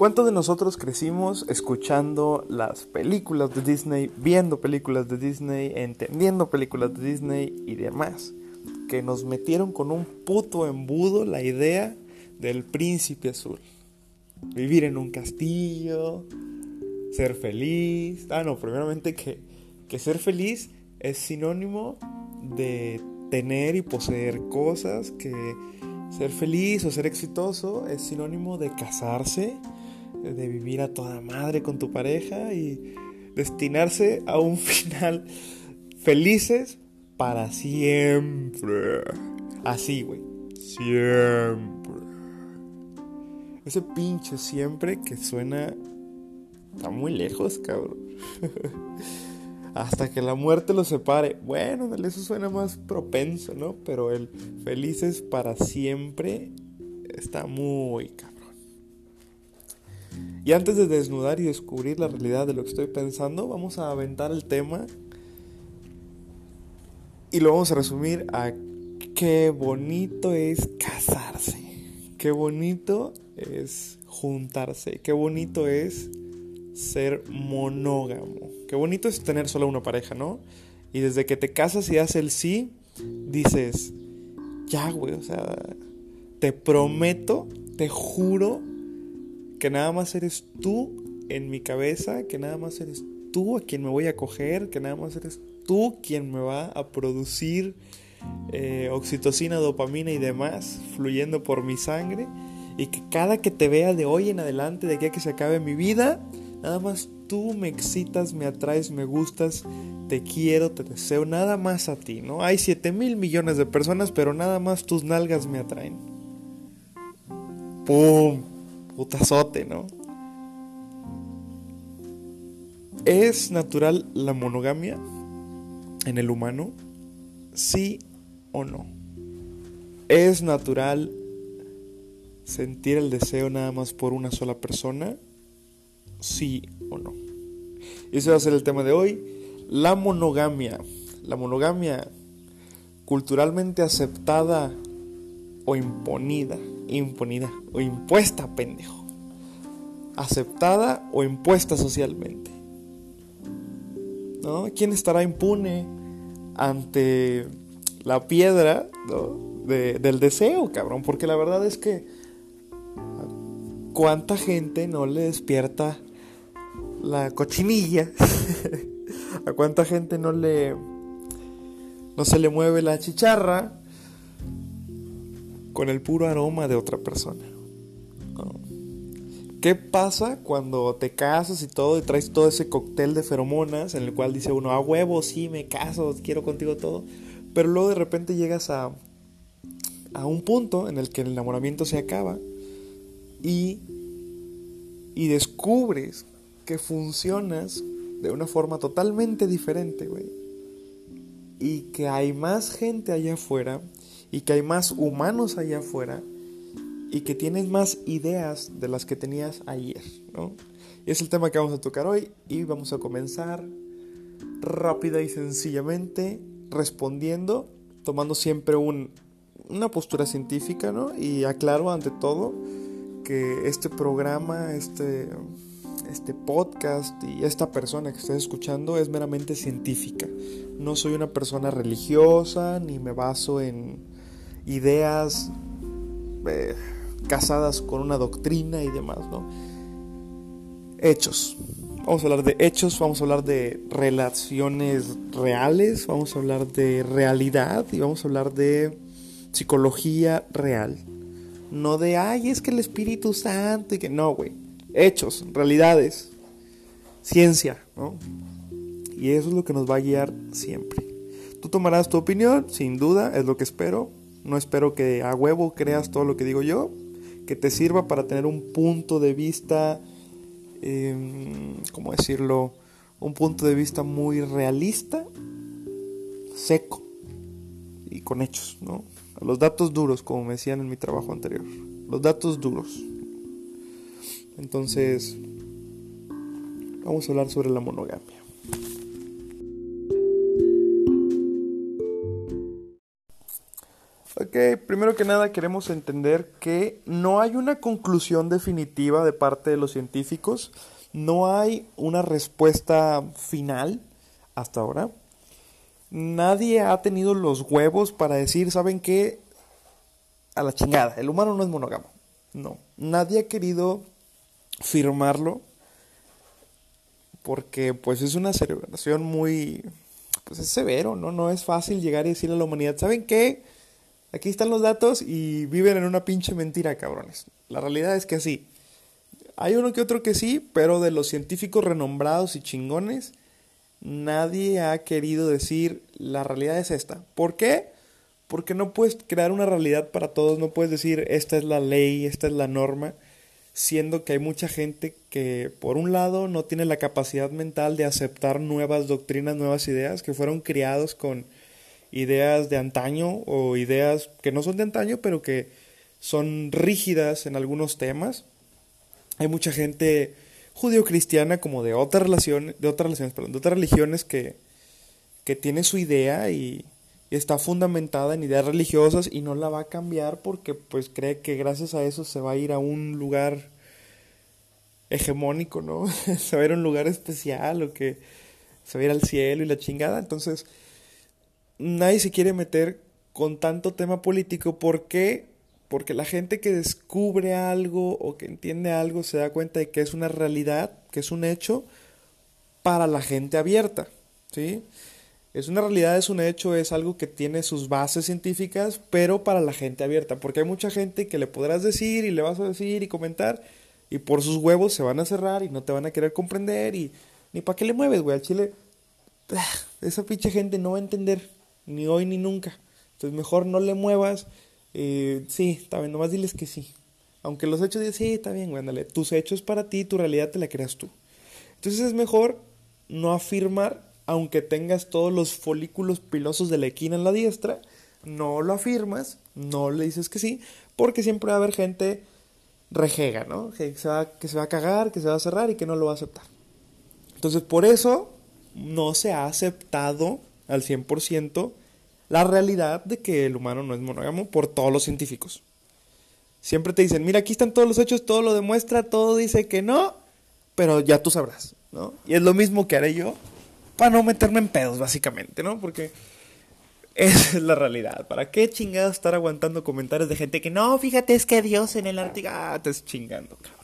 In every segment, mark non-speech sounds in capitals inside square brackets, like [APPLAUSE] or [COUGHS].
¿Cuántos de nosotros crecimos escuchando las películas de Disney, viendo películas de Disney, entendiendo películas de Disney y demás? Que nos metieron con un puto embudo la idea del príncipe azul. Vivir en un castillo, ser feliz. Ah, no, primeramente que, que ser feliz es sinónimo de tener y poseer cosas, que ser feliz o ser exitoso es sinónimo de casarse, de vivir a toda madre con tu pareja y destinarse a un [LAUGHS] final felices para siempre. Así, güey. Siempre. Ese pinche siempre que suena... Está muy lejos, cabrón. [LAUGHS] Hasta que la muerte los separe. Bueno, eso suena más propenso, ¿no? Pero el felices para siempre está muy cabrón. Y antes de desnudar y descubrir la realidad de lo que estoy pensando, vamos a aventar el tema y lo vamos a resumir a qué bonito es casarse, qué bonito es juntarse, qué bonito es ser monógamo, qué bonito es tener solo una pareja, ¿no? Y desde que te casas y haces el sí, dices, ya, güey, o sea, te prometo, te juro que nada más eres tú en mi cabeza, que nada más eres tú a quien me voy a coger, que nada más eres tú quien me va a producir eh, oxitocina, dopamina y demás fluyendo por mi sangre. Y que cada que te vea de hoy en adelante, de aquí a que se acabe mi vida, nada más tú me excitas, me atraes, me gustas, te quiero, te deseo, nada más a ti, ¿no? Hay 7 mil millones de personas, pero nada más tus nalgas me atraen. ¡Pum! Putazote, ¿no? ¿Es natural la monogamia en el humano? ¿Sí o no? ¿Es natural sentir el deseo nada más por una sola persona? ¿Sí o no? Y ese va a ser el tema de hoy. La monogamia. La monogamia culturalmente aceptada o imponida imponida o impuesta, pendejo. Aceptada o impuesta socialmente. ¿No? ¿Quién estará impune ante la piedra del deseo, cabrón? Porque la verdad es que cuánta gente no le despierta la cochinilla. [LAUGHS] a cuánta gente no le no se le mueve la chicharra con el puro aroma de otra persona. ¿Qué pasa cuando te casas y todo y traes todo ese cóctel de feromonas en el cual dice uno, a huevo, sí, me caso, quiero contigo todo, pero luego de repente llegas a, a un punto en el que el enamoramiento se acaba y, y descubres que funcionas de una forma totalmente diferente, güey. Y que hay más gente allá afuera y que hay más humanos allá afuera y que tienes más ideas de las que tenías ayer, ¿no? Es el tema que vamos a tocar hoy y vamos a comenzar rápida y sencillamente respondiendo, tomando siempre un, una postura científica, ¿no? Y aclaro ante todo que este programa, este, este podcast y esta persona que estás escuchando es meramente científica. No soy una persona religiosa ni me baso en ideas eh, casadas con una doctrina y demás, ¿no? Hechos. Vamos a hablar de hechos, vamos a hablar de relaciones reales, vamos a hablar de realidad y vamos a hablar de psicología real. No de, ay, es que el Espíritu Santo y que no, güey. Hechos, realidades, ciencia, ¿no? Y eso es lo que nos va a guiar siempre. Tú tomarás tu opinión, sin duda, es lo que espero. No espero que a huevo creas todo lo que digo yo, que te sirva para tener un punto de vista, eh, ¿cómo decirlo? Un punto de vista muy realista, seco y con hechos, ¿no? Los datos duros, como me decían en mi trabajo anterior. Los datos duros. Entonces, vamos a hablar sobre la monogamia. Primero que nada queremos entender que no hay una conclusión definitiva de parte de los científicos, no hay una respuesta final hasta ahora. Nadie ha tenido los huevos para decir, ¿saben qué? A la chingada, el humano no es monógamo. No, nadie ha querido firmarlo porque pues es una celebración muy pues es severo, ¿no? No es fácil llegar y decirle a la humanidad, ¿saben qué? Aquí están los datos y viven en una pinche mentira, cabrones. La realidad es que así. Hay uno que otro que sí, pero de los científicos renombrados y chingones, nadie ha querido decir la realidad es esta. ¿Por qué? Porque no puedes crear una realidad para todos, no puedes decir esta es la ley, esta es la norma, siendo que hay mucha gente que por un lado no tiene la capacidad mental de aceptar nuevas doctrinas, nuevas ideas, que fueron criados con ideas de antaño o ideas que no son de antaño, pero que son rígidas en algunos temas. Hay mucha gente judío-cristiana como de otras relaciones, de otras de otras religiones que, que tiene su idea y, y, está fundamentada en ideas religiosas y no la va a cambiar porque pues cree que gracias a eso se va a ir a un lugar hegemónico, ¿no? [LAUGHS] se va a ir a un lugar especial o que se va a ir al cielo y la chingada. Entonces, nadie se quiere meter con tanto tema político. ¿Por qué? Porque la gente que descubre algo o que entiende algo se da cuenta de que es una realidad, que es un hecho para la gente abierta. ¿Sí? Es una realidad, es un hecho, es algo que tiene sus bases científicas, pero para la gente abierta. Porque hay mucha gente que le podrás decir y le vas a decir y comentar, y por sus huevos se van a cerrar y no te van a querer comprender, y ni para qué le mueves, güey. Al chile, esa pinche gente no va a entender ni hoy ni nunca. Entonces mejor no le muevas. Eh, sí, está bien, nomás diles que sí. Aunque los hechos digan, sí, está bien, güey. Tus hechos para ti, tu realidad te la creas tú. Entonces es mejor no afirmar, aunque tengas todos los folículos pilosos de la equina en la diestra, no lo afirmas, no le dices que sí, porque siempre va a haber gente rejega, ¿no? Que se, va, que se va a cagar, que se va a cerrar y que no lo va a aceptar. Entonces, por eso no se ha aceptado al 100% la realidad de que el humano no es monógamo por todos los científicos. Siempre te dicen, mira, aquí están todos los hechos, todo lo demuestra, todo dice que no, pero ya tú sabrás, ¿no? Y es lo mismo que haré yo para no meterme en pedos, básicamente, ¿no? Porque esa es la realidad. ¿Para qué chingados estar aguantando comentarios de gente que no, fíjate, es que Dios en el Ártico, ah, te es chingando, cabrón.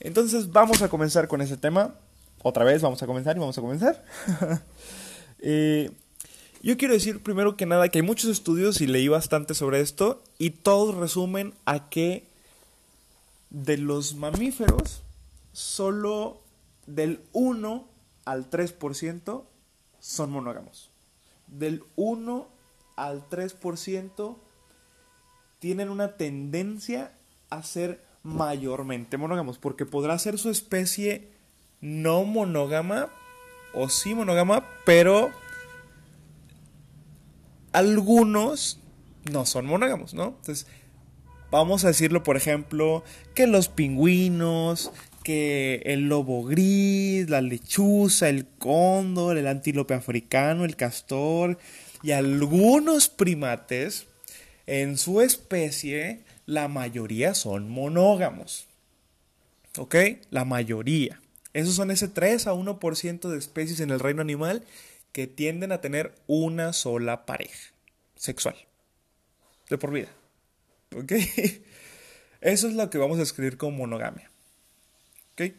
Entonces vamos a comenzar con ese tema. Otra vez vamos a comenzar y vamos a comenzar. [LAUGHS] eh, yo quiero decir primero que nada que hay muchos estudios y leí bastante sobre esto y todos resumen a que de los mamíferos solo del 1 al 3% son monógamos. Del 1 al 3% tienen una tendencia a ser mayormente monógamos, porque podrá ser su especie no monógama o sí monógama, pero algunos no son monógamos, ¿no? Entonces, vamos a decirlo, por ejemplo, que los pingüinos, que el lobo gris, la lechuza, el cóndor, el antílope africano, el castor y algunos primates en su especie, la mayoría son monógamos. ¿Ok? La mayoría. Esos son ese 3 a 1% de especies en el reino animal que tienden a tener una sola pareja sexual. De por vida. ¿Ok? [LAUGHS] Eso es lo que vamos a escribir como monogamia. ¿Ok?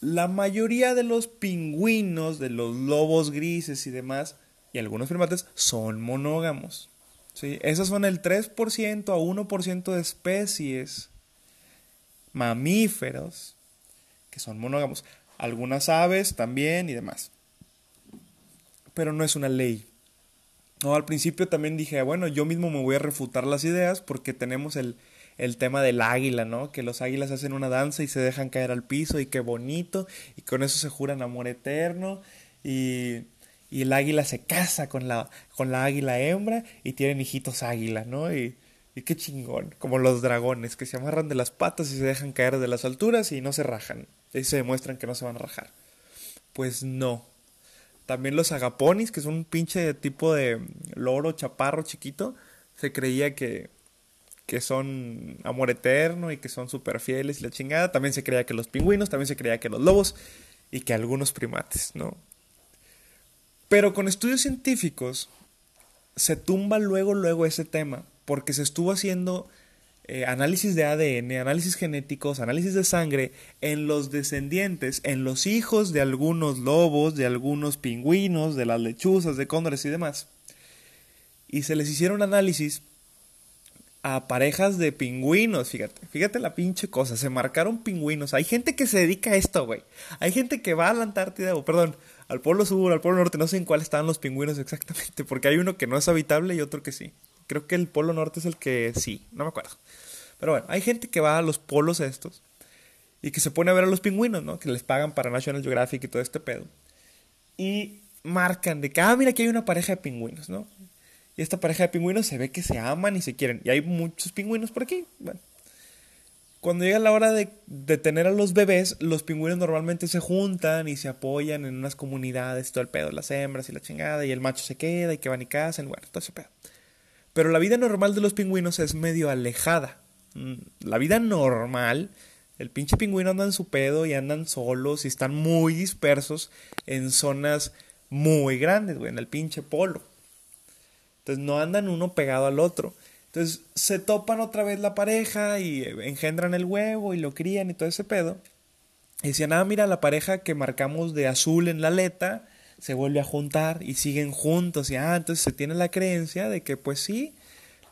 La mayoría de los pingüinos, de los lobos grises y demás, y algunos primates, son monógamos. ¿sí? Esos son el 3% a 1% de especies mamíferos que son monógamos algunas aves también y demás. Pero no es una ley. No, al principio también dije, bueno, yo mismo me voy a refutar las ideas porque tenemos el, el tema del águila, ¿no? Que los águilas hacen una danza y se dejan caer al piso y qué bonito, y con eso se juran amor eterno, y, y el águila se casa con la, con la águila hembra y tienen hijitos águila, ¿no? Y, y qué chingón, como los dragones que se amarran de las patas y se dejan caer de las alturas y no se rajan. Y se demuestran que no se van a rajar. Pues no. También los agaponis, que son un pinche tipo de loro chaparro chiquito, se creía que, que son amor eterno y que son súper fieles y la chingada. También se creía que los pingüinos, también se creía que los lobos y que algunos primates, ¿no? Pero con estudios científicos se tumba luego, luego ese tema, porque se estuvo haciendo eh, análisis de ADN, análisis genéticos, análisis de sangre en los descendientes, en los hijos de algunos lobos, de algunos pingüinos, de las lechuzas, de cóndores y demás. Y se les hicieron análisis a parejas de pingüinos, fíjate, fíjate la pinche cosa, se marcaron pingüinos. Hay gente que se dedica a esto, güey. Hay gente que va a la Antártida, o perdón, al Polo Sur, al Polo Norte, no sé en cuál estaban los pingüinos exactamente, porque hay uno que no es habitable y otro que sí. Creo que el Polo Norte es el que sí, no me acuerdo. Pero bueno, hay gente que va a los polos estos y que se pone a ver a los pingüinos, ¿no? Que les pagan para National Geographic y todo este pedo. Y marcan de que, ah, mira, aquí hay una pareja de pingüinos, ¿no? Y esta pareja de pingüinos se ve que se aman y se quieren. Y hay muchos pingüinos por aquí. Bueno. Cuando llega la hora de, de, tener a los bebés, los pingüinos normalmente se juntan y se apoyan en unas comunidades, todo el pedo, las hembras y la chingada, y el macho se queda y que van y cazan, bueno, todo ese pedo. Pero la vida normal de los pingüinos es medio alejada. Mm, la vida normal, el pinche pingüino anda en su pedo y andan solos y están muy dispersos en zonas muy grandes, güey, en el pinche polo. Entonces no andan uno pegado al otro. Entonces se topan otra vez la pareja y engendran el huevo y lo crían y todo ese pedo. Y decían, ah, mira, la pareja que marcamos de azul en la aleta se vuelve a juntar y siguen juntos. Y ah, entonces se tiene la creencia de que, pues sí,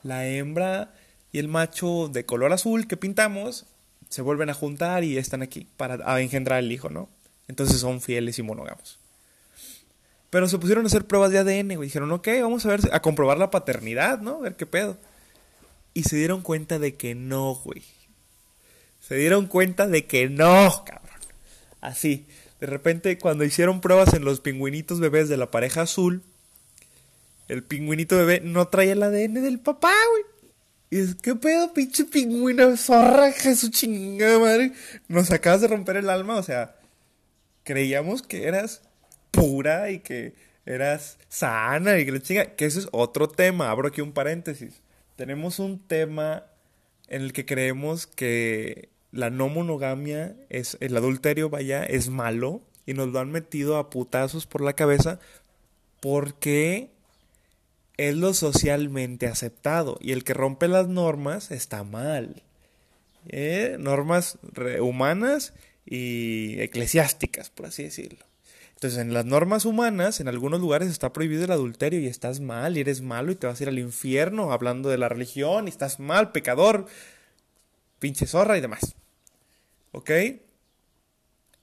la hembra y el macho de color azul que pintamos se vuelven a juntar y están aquí para engendrar el hijo, ¿no? Entonces son fieles y monógamos. Pero se pusieron a hacer pruebas de ADN, güey. Dijeron, ok, vamos a ver, a comprobar la paternidad, ¿no? A ver qué pedo. Y se dieron cuenta de que no, güey. Se dieron cuenta de que no, cabrón. Así. De repente, cuando hicieron pruebas en los pingüinitos bebés de la pareja azul, el pingüinito bebé no traía el ADN del papá, güey. Y es, ¿qué pedo, pinche pingüino? Zorra, su chingada madre. Nos acabas de romper el alma, o sea, creíamos que eras pura y que eras sana y que la chinga. Que ese es otro tema. Abro aquí un paréntesis. Tenemos un tema en el que creemos que la no monogamia es el adulterio, vaya, es malo y nos lo han metido a putazos por la cabeza porque es lo socialmente aceptado y el que rompe las normas está mal. ¿Eh? Normas humanas y eclesiásticas, por así decirlo. Entonces, en las normas humanas, en algunos lugares está prohibido el adulterio y estás mal y eres malo y te vas a ir al infierno hablando de la religión y estás mal, pecador, pinche zorra y demás. ¿Ok?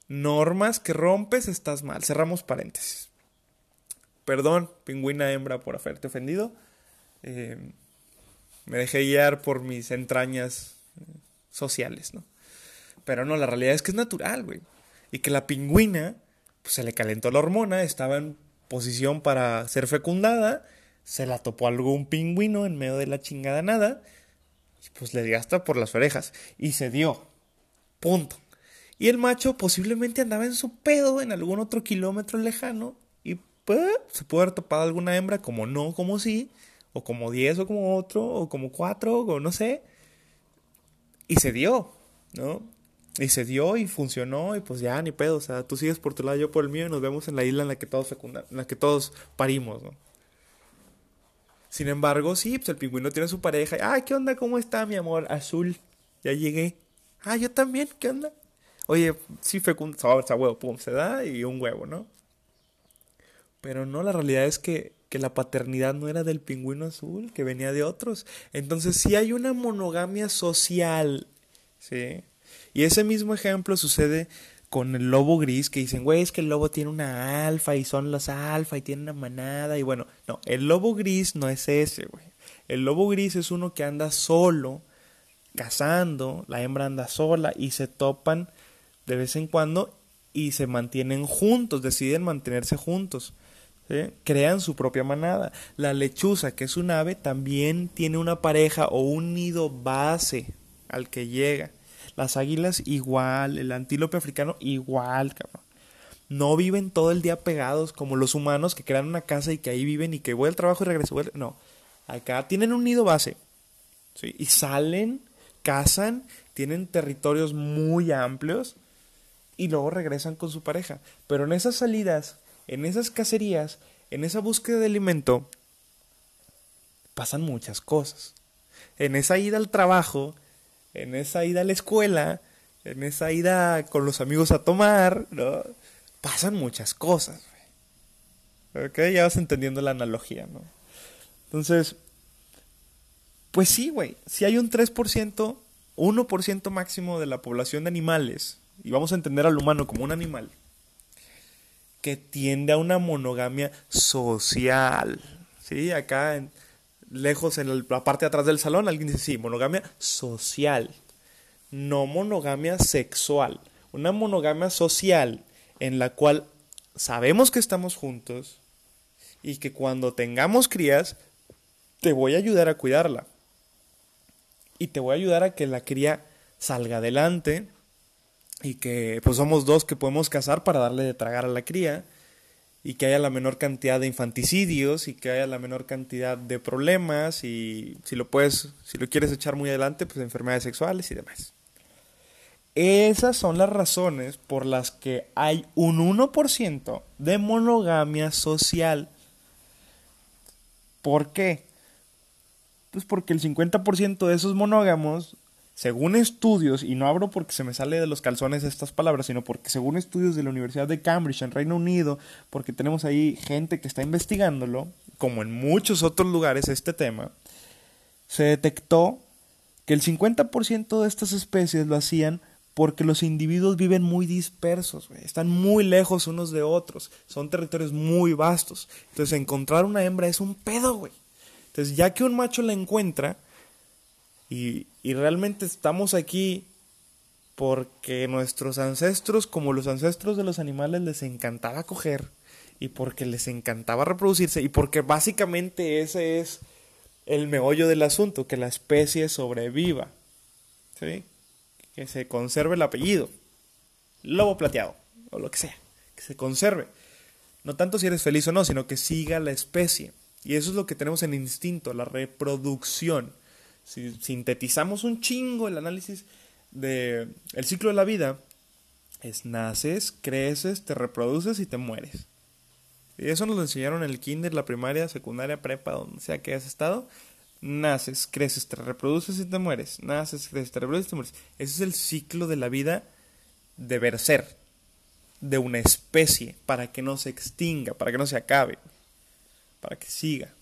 Normas que rompes, estás mal. Cerramos paréntesis. Perdón, pingüina hembra, por haberte ofendido. Eh, me dejé guiar por mis entrañas sociales, ¿no? Pero no, la realidad es que es natural, güey. Y que la pingüina pues, se le calentó la hormona, estaba en posición para ser fecundada, se la topó algún pingüino en medio de la chingada nada, pues le dio hasta por las orejas, y se dio. Punto. Y el macho posiblemente andaba en su pedo en algún otro kilómetro lejano, y pues se puede haber topado alguna hembra, como no, como sí, o como diez, o como otro, o como cuatro, o no sé. Y se dio, ¿no? Y se dio y funcionó y pues ya ni pedo, o sea, tú sigues por tu lado, yo por el mío y nos vemos en la isla en la que todos en la que todos parimos, ¿no? Sin embargo, sí, pues el pingüino tiene su pareja. Ah, ¿qué onda? ¿Cómo está mi amor? Azul. Ya llegué. Ah, yo también, ¿qué onda? Oye, sí fecunda, o huevo, pum, se da y un huevo, ¿no? Pero no, la realidad es que, que la paternidad no era del pingüino azul, que venía de otros. Entonces sí hay una monogamia social, ¿sí? Y ese mismo ejemplo sucede con el lobo gris, que dicen, güey, es que el lobo tiene una alfa y son los alfa y tiene una manada. Y bueno, no, el lobo gris no es ese, güey. El lobo gris es uno que anda solo, cazando, la hembra anda sola y se topan de vez en cuando y se mantienen juntos, deciden mantenerse juntos. crean su propia manada. La lechuza, que es un ave, también tiene una pareja o un nido base al que llega. Las águilas igual, el antílope africano igual, cabrón. no viven todo el día pegados como los humanos que crean una casa y que ahí viven y que voy al trabajo y regreso. No, acá tienen un nido base. ¿sí? Y salen, cazan, tienen territorios muy amplios y luego regresan con su pareja. Pero en esas salidas, en esas cacerías, en esa búsqueda de alimento, pasan muchas cosas. En esa ida al trabajo, en esa ida a la escuela, en esa ida con los amigos a tomar, ¿no? pasan muchas cosas. ¿Ok? Ya vas entendiendo la analogía, ¿no? Entonces, pues sí, güey. Si hay un 3%, 1% máximo de la población de animales, y vamos a entender al humano como un animal, que tiende a una monogamia social. ¿Sí? Acá, en, lejos en la parte de atrás del salón, alguien dice, sí, monogamia social. No monogamia sexual. Una monogamia social en la cual sabemos que estamos juntos y que cuando tengamos crías, te voy a ayudar a cuidarla. Y te voy a ayudar a que la cría salga adelante y que pues somos dos que podemos casar para darle de tragar a la cría y que haya la menor cantidad de infanticidios y que haya la menor cantidad de problemas y si lo puedes, si lo quieres echar muy adelante, pues enfermedades sexuales y demás. Esas son las razones por las que hay un 1% de monogamia social. ¿Por qué? Pues porque el 50% de esos monógamos, según estudios, y no abro porque se me sale de los calzones estas palabras, sino porque según estudios de la Universidad de Cambridge en Reino Unido, porque tenemos ahí gente que está investigándolo, como en muchos otros lugares este tema, se detectó que el 50% de estas especies lo hacían porque los individuos viven muy dispersos, están muy lejos unos de otros, son territorios muy vastos. Entonces encontrar una hembra es un pedo, güey. Entonces ya que un macho la encuentra y, y realmente estamos aquí porque nuestros ancestros, como los ancestros de los animales, les encantaba coger y porque les encantaba reproducirse y porque básicamente ese es el meollo del asunto, que la especie sobreviva. ¿Sí? que se conserve el apellido. Lobo plateado, o lo que sea, que se conserve. No tanto si eres feliz o no, sino que siga la especie. Y eso es lo que tenemos en instinto, la reproducción. Si sintetizamos un chingo el análisis del el ciclo de la vida, es naces, creces, te reproduces y te mueres. Y eso nos lo enseñaron en el kinder, la primaria, secundaria, prepa, donde sea que hayas estado naces, creces, te reproduces y te mueres. Naces, creces, te reproduces y te mueres. Ese es el ciclo de la vida deber ser de una especie para que no se extinga, para que no se acabe, para que siga.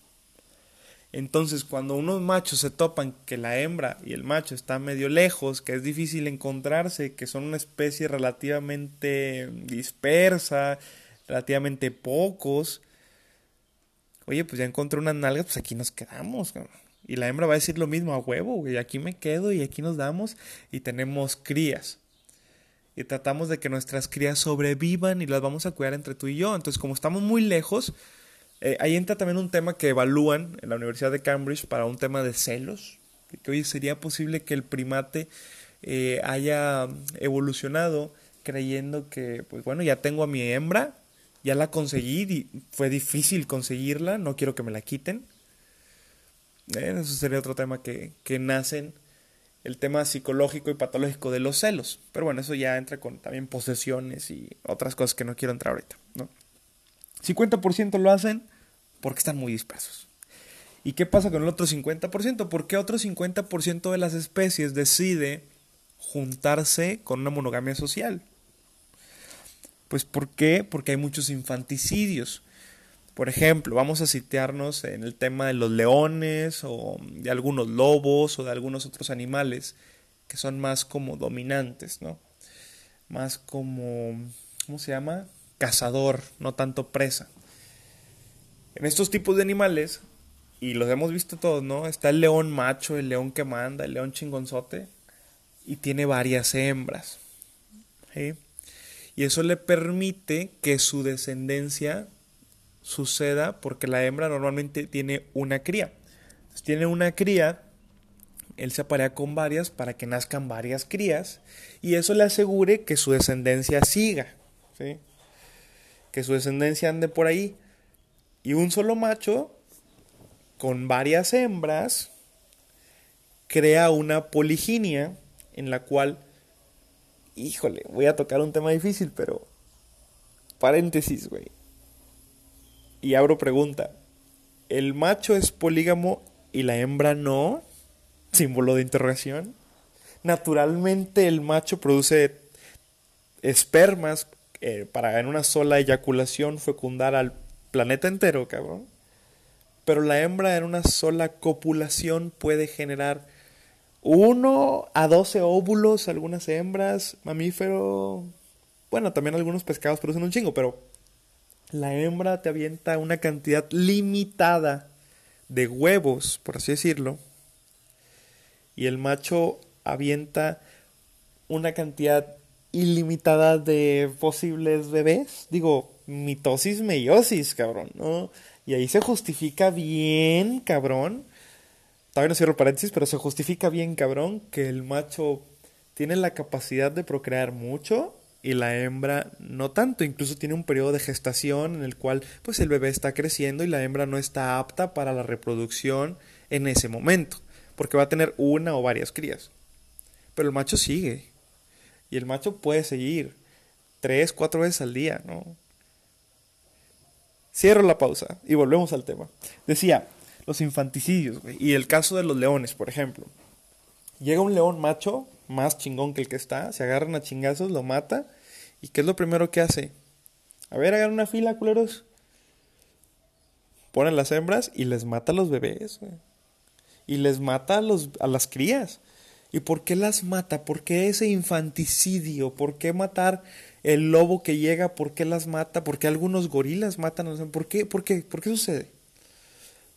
Entonces, cuando unos machos se topan que la hembra y el macho están medio lejos, que es difícil encontrarse, que son una especie relativamente dispersa, relativamente pocos, oye, pues ya encontré unas nalgas, pues aquí nos quedamos. Y la hembra va a decir lo mismo a huevo, y aquí me quedo y aquí nos damos y tenemos crías. Y tratamos de que nuestras crías sobrevivan y las vamos a cuidar entre tú y yo. Entonces, como estamos muy lejos, eh, ahí entra también un tema que evalúan en la Universidad de Cambridge para un tema de celos. Que hoy sería posible que el primate eh, haya evolucionado creyendo que, pues bueno, ya tengo a mi hembra, ya la conseguí, fue difícil conseguirla, no quiero que me la quiten eso sería otro tema que, que nacen el tema psicológico y patológico de los celos. Pero bueno, eso ya entra con también posesiones y otras cosas que no quiero entrar ahorita. ¿no? 50% lo hacen porque están muy dispersos. ¿Y qué pasa con el otro 50%? ¿Por qué otro 50% de las especies decide juntarse con una monogamia social? Pues ¿por qué? Porque hay muchos infanticidios. Por ejemplo, vamos a sitiarnos en el tema de los leones o de algunos lobos o de algunos otros animales que son más como dominantes, ¿no? Más como, ¿cómo se llama? Cazador, no tanto presa. En estos tipos de animales, y los hemos visto todos, ¿no? Está el león macho, el león que manda, el león chingonzote, y tiene varias hembras. Y eso le permite que su descendencia suceda porque la hembra normalmente tiene una cría. Tiene una cría, él se aparea con varias para que nazcan varias crías y eso le asegure que su descendencia siga. ¿sí? Que su descendencia ande por ahí. Y un solo macho, con varias hembras, crea una poliginia en la cual, híjole, voy a tocar un tema difícil, pero paréntesis, güey. Y abro pregunta. ¿El macho es polígamo y la hembra no? Símbolo de interrogación. Naturalmente el macho produce espermas eh, para en una sola eyaculación fecundar al planeta entero, cabrón. Pero la hembra en una sola copulación puede generar uno a 12 óvulos, algunas hembras, mamífero. Bueno, también algunos pescados producen un chingo, pero la hembra te avienta una cantidad limitada de huevos, por así decirlo. Y el macho avienta una cantidad ilimitada de posibles bebés. Digo, mitosis, meiosis, cabrón, ¿no? Y ahí se justifica bien, cabrón. Todavía no cierro paréntesis, pero se justifica bien, cabrón, que el macho tiene la capacidad de procrear mucho y la hembra no tanto. Incluso tiene un periodo de gestación en el cual, pues, el bebé está creciendo y la hembra no está apta para la reproducción en ese momento, porque va a tener una o varias crías. Pero el macho sigue. Y el macho puede seguir tres, cuatro veces al día, ¿no? Cierro la pausa y volvemos al tema. Decía, los infanticidios, güey. Y el caso de los leones, por ejemplo. Llega un león macho, más chingón que el que está, se agarran a chingazos, lo mata. ¿Y qué es lo primero que hace? A ver, hagan una fila, culeros. Ponen las hembras y les mata a los bebés. Y les mata a, los, a las crías. ¿Y por qué las mata? ¿Por qué ese infanticidio? ¿Por qué matar el lobo que llega? ¿Por qué las mata? ¿Por qué algunos gorilas matan a los ¿Por qué? ¿Por qué? ¿Por qué sucede?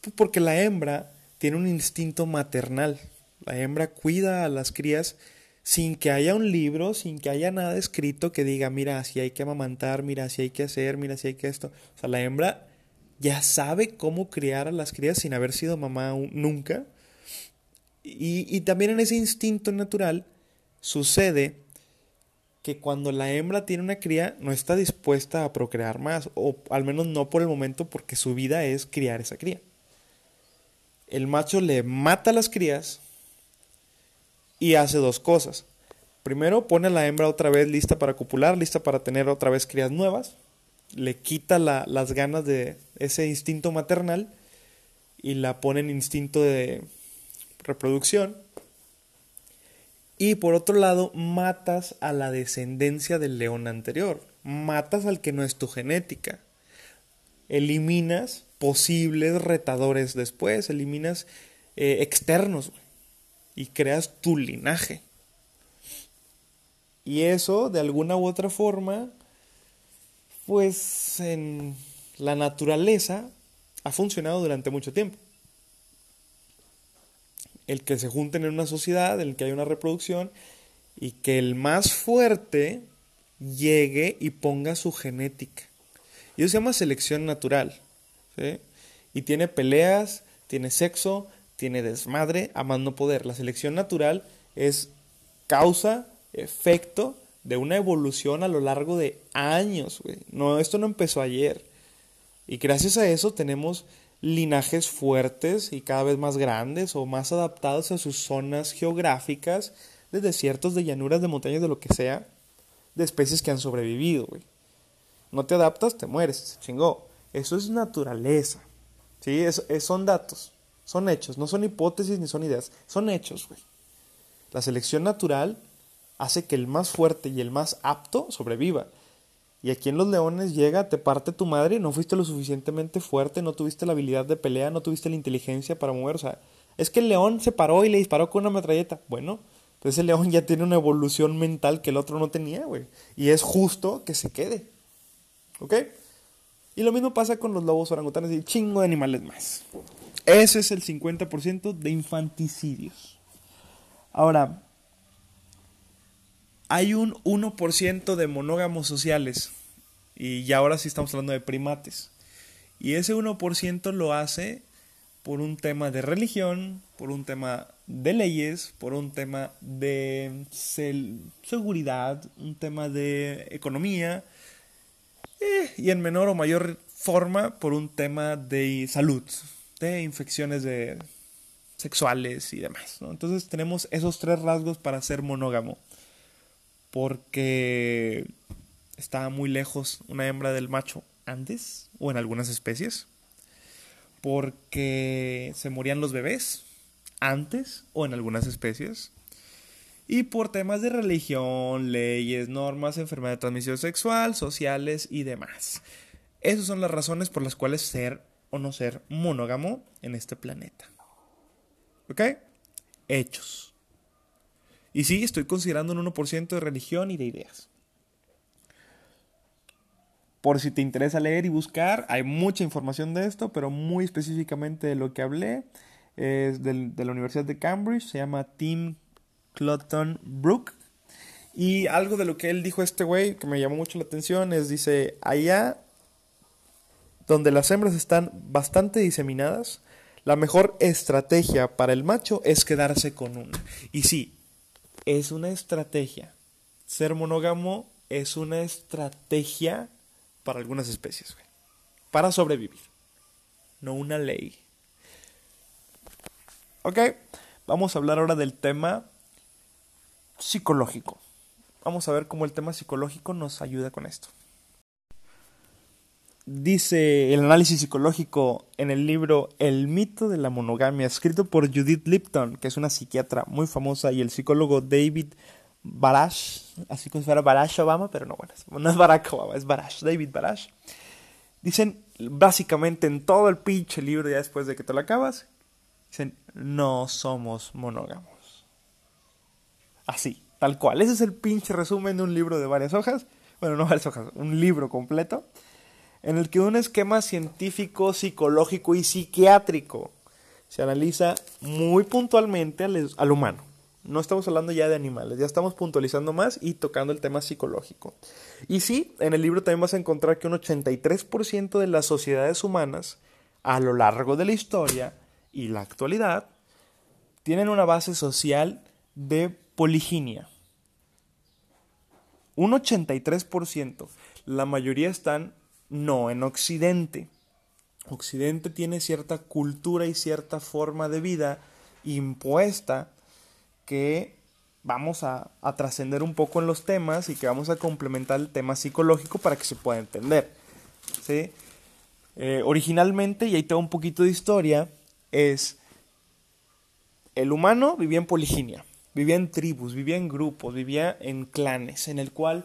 Pues porque la hembra tiene un instinto maternal. La hembra cuida a las crías sin que haya un libro, sin que haya nada escrito que diga, mira, si hay que amamantar, mira, si hay que hacer, mira, si hay que esto. O sea, la hembra ya sabe cómo criar a las crías sin haber sido mamá nunca y, también en ese instinto natural sucede que cuando la hembra tiene una cría no está dispuesta a procrear más, o al menos no por el momento porque su vida es criar esa cría. El macho le mata a las crías y hace dos cosas. Primero pone a la hembra otra vez lista para copular, lista para tener otra vez crías nuevas, le quita las ganas de ese instinto maternal y la pone en instinto de reproducción. Y por otro lado, matas a la descendencia del león anterior. Matas al que no es tu genética. Eliminas posibles retadores después. Eliminas eh, externos. Y creas tu linaje. Y eso, de alguna u otra forma, pues en la naturaleza ha funcionado durante mucho tiempo el que se junten en una sociedad, el que hay una reproducción y que el más fuerte llegue y ponga su genética. Y eso se llama selección natural. Y tiene peleas, tiene sexo, tiene desmadre, amando poder. La selección natural es causa, efecto de una evolución a lo largo de años. No, esto no empezó ayer. Y gracias a eso tenemos linajes fuertes y cada vez más grandes o más adaptados a sus zonas geográficas, de desiertos, de llanuras, de montañas, de lo que sea, de especies que han sobrevivido, güey. No te adaptas, te mueres, chingó. Eso es naturaleza. ¿Sí? son datos, son hechos, no son hipótesis ni son ideas, son hechos, güey. La selección natural hace que el más fuerte y el más apto sobreviva. Y aquí en los leones llega, te parte tu madre, no fuiste lo suficientemente fuerte, no tuviste la habilidad de pelea, no tuviste la inteligencia para mover. O sea, es que el león se paró y le disparó con una metralleta. Bueno, pues el león ya tiene una evolución mental que el otro no tenía, güey. Y es justo que se quede. ¿Ok? Y lo mismo pasa con los lobos orangutanes y chingo de animales más. Ese es el 50% de infanticidios. Ahora, hay un 1% de monógamos sociales. Y ya ahora sí estamos hablando de primates. Y ese 1% lo hace por un tema de religión, por un tema de leyes, por un tema de seguridad, un tema de economía. eh, y en menor o mayor forma por un tema de salud, de infecciones de sexuales y demás. Entonces tenemos esos tres rasgos para ser monógamo. Porque está muy lejos una hembra del macho antes, o en algunas especies. Porque se morían los bebés antes, o en algunas especies. Y por temas de religión, leyes, normas, enfermedad de transmisión sexual, sociales y demás. Esas son las razones por las cuales ser o no ser monógamo en este planeta. ¿Ok? Hechos. Y sí, estoy considerando un 1% de religión y de ideas. Por si te interesa leer y buscar, hay mucha información de esto, pero muy específicamente de lo que hablé es de la Universidad de Cambridge, se llama Tim Clotton Brook. Y algo de lo que él dijo este güey que me llamó mucho la atención es, dice, allá donde las hembras están bastante diseminadas, la mejor estrategia para el macho es quedarse con una. Y sí, es una estrategia. Ser monógamo es una estrategia para algunas especies, Para sobrevivir. No una ley. Ok, vamos a hablar ahora del tema psicológico. Vamos a ver cómo el tema psicológico nos ayuda con esto dice el análisis psicológico en el libro El mito de la monogamia, escrito por Judith Lipton, que es una psiquiatra muy famosa, y el psicólogo David Barash, así como si fuera Barash Obama, pero no, bueno, no es Barack Obama, es Barash, David Barash. Dicen básicamente en todo el pinche libro, ya después de que te lo acabas, dicen, no somos monógamos. Así, tal cual. Ese es el pinche resumen de un libro de varias hojas. Bueno, no varias hojas, un libro completo en el que un esquema científico, psicológico y psiquiátrico se analiza muy puntualmente al, humano. No estamos hablando ya de animales, ya estamos puntualizando más y tocando el tema psicológico. Y sí, en el libro también vas a encontrar que un 83% de las sociedades humanas a lo largo de la historia y la actualidad tienen una base social de poliginia. Un 83%. La mayoría están no, en Occidente. Occidente tiene cierta cultura y cierta forma de vida impuesta que vamos a, trascender un poco en los temas y que vamos a complementar el tema psicológico para que se pueda entender. ¿sí? Eh, originalmente, y ahí tengo un poquito de historia, es el humano vivía en poliginia, vivía en tribus, vivía en grupos, vivía en clanes, en el cual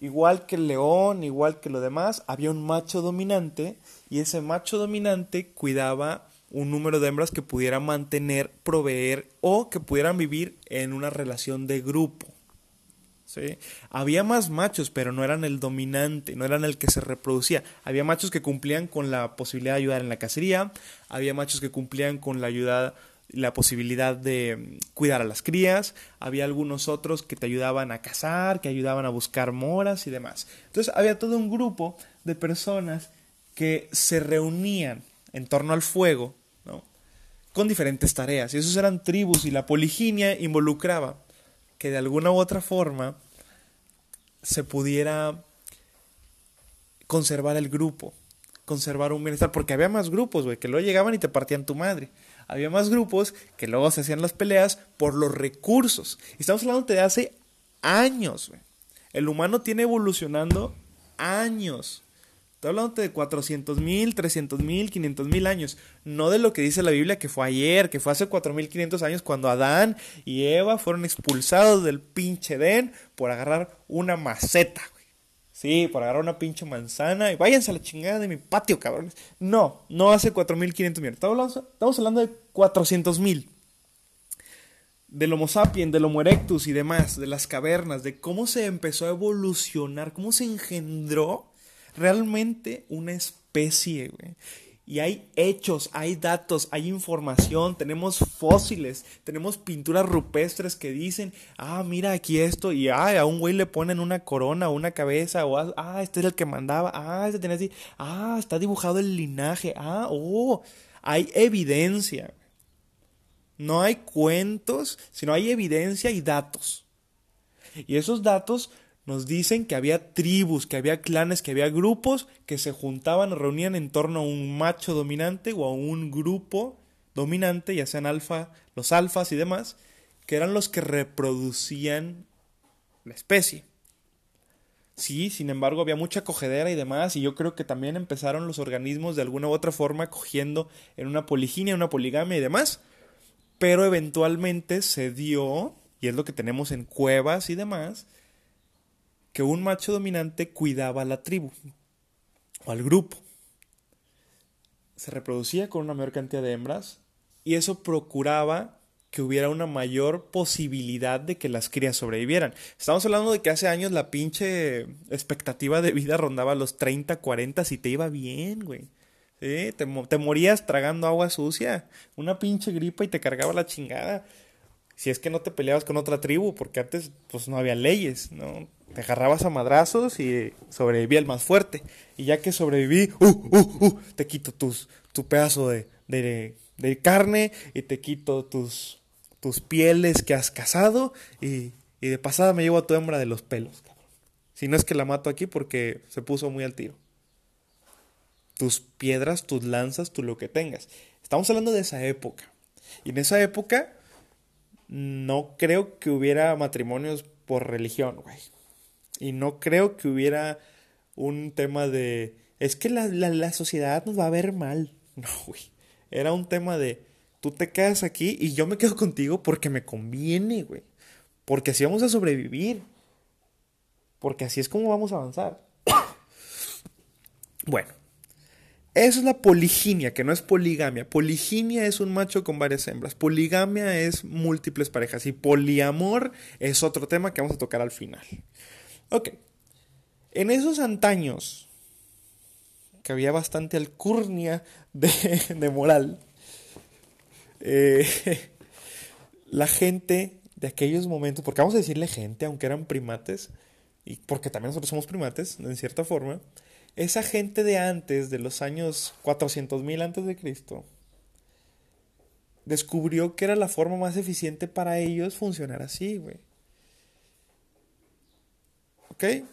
Igual que el león, igual que lo demás, había un macho dominante y ese macho dominante cuidaba un número de hembras que pudieran mantener, proveer o que pudieran vivir en una relación de grupo. ¿Sí? Había más machos, pero no eran el dominante, no eran el que se reproducía. Había machos que cumplían con la posibilidad de ayudar en la cacería, había machos que cumplían con la ayuda la posibilidad de mm, cuidar a las crías, había algunos otros que te ayudaban a cazar, que ayudaban a buscar moras y demás. Entonces había todo un grupo de personas que se reunían en torno al fuego, con diferentes tareas. Y esos eran tribus y la poliginia involucraba que de alguna u otra forma se pudiera conservar el grupo, conservar un bienestar, porque había más grupos, güey, que luego llegaban y te partían tu madre había más grupos que luego se hacían las peleas por los recursos. Y estamos hablando de hace años. El humano tiene evolucionando años. Estoy hablando de 400 mil, 300 mil, 500 mil años. No de lo que dice la Biblia que fue ayer, que fue hace 4500 años cuando Adán y Eva fueron expulsados del pinche Edén por agarrar una maceta. Sí, por agarrar una pinche manzana y váyanse a la chingada de mi patio, cabrones. No, no hace 4.500 millones. Estamos hablando, de 400.000. Del Homo sapiens, del Homo erectus y demás, de las cavernas, de cómo se empezó a evolucionar, cómo se engendró realmente una especie, güey. Y hay hechos, hay datos, hay información, tenemos fósiles, tenemos pinturas rupestres que dicen, ah, mira aquí esto, y ah, a un güey le ponen una corona o una cabeza, o ah, este es el que mandaba, ah, este tenía así, ah, está dibujado el linaje, ah, oh, hay evidencia. No hay cuentos, sino hay evidencia y datos. Y esos datos nos dicen que había tribus, que había clanes, que había grupos que se juntaban, reunían en torno a un macho dominante o a un grupo dominante, ya sean alfa, los alfas y demás, que eran los que reproducían la especie. Sí, sin embargo, había mucha cogedera y demás, y yo creo que también empezaron los organismos de alguna u otra forma cogiendo en una poliginia, una poligamia y demás, pero eventualmente se dio, y es lo que tenemos en cuevas y demás, que un macho dominante cuidaba a la tribu o al grupo. Se reproducía con una mayor cantidad de hembras y eso procuraba que hubiera una mayor posibilidad de que las crías sobrevivieran. Estamos hablando de que hace años la pinche expectativa de vida rondaba los 30, 40 si te iba bien, güey. Te, te, morías tragando agua sucia, una pinche gripa y te cargaba la chingada. Si es que no te peleabas con otra tribu, porque antes pues no había leyes, ¿no? Te agarrabas a madrazos y sobrevivía el más fuerte. Y ya que sobreviví, uh, uh, uh, te quito tus, tu pedazo de, de, de carne y te quito tus tus pieles que has cazado y, y de pasada me llevo a tu hembra de los pelos. Si no es que la mato aquí porque se puso muy al tiro. Tus piedras, tus lanzas, tú lo que tengas. Estamos hablando de esa época. Y en esa época no creo que hubiera matrimonios por religión, güey. Y no creo que hubiera un tema de... Es que la, la, la sociedad nos va a ver mal. [LAUGHS] No, güey. Era un tema de Tú te quedas aquí y yo me quedo contigo porque me conviene, güey. Porque así vamos a sobrevivir. Porque así es como vamos a avanzar. [COUGHS] bueno, eso es la poliginia, que no es poligamia. Poliginia es un macho con varias hembras. Poligamia es múltiples parejas. Y poliamor es otro tema que vamos a tocar al final. Ok. En esos antaños, que había bastante alcurnia de, [LAUGHS] moral, eh, [LAUGHS] la gente de aquellos momentos, porque vamos a decirle gente, aunque eran primates, y porque también nosotros somos primates, en cierta forma, esa gente de antes, de los años 400.000 antes de Cristo, descubrió que era la forma más eficiente para ellos funcionar así, güey. ¿Ok?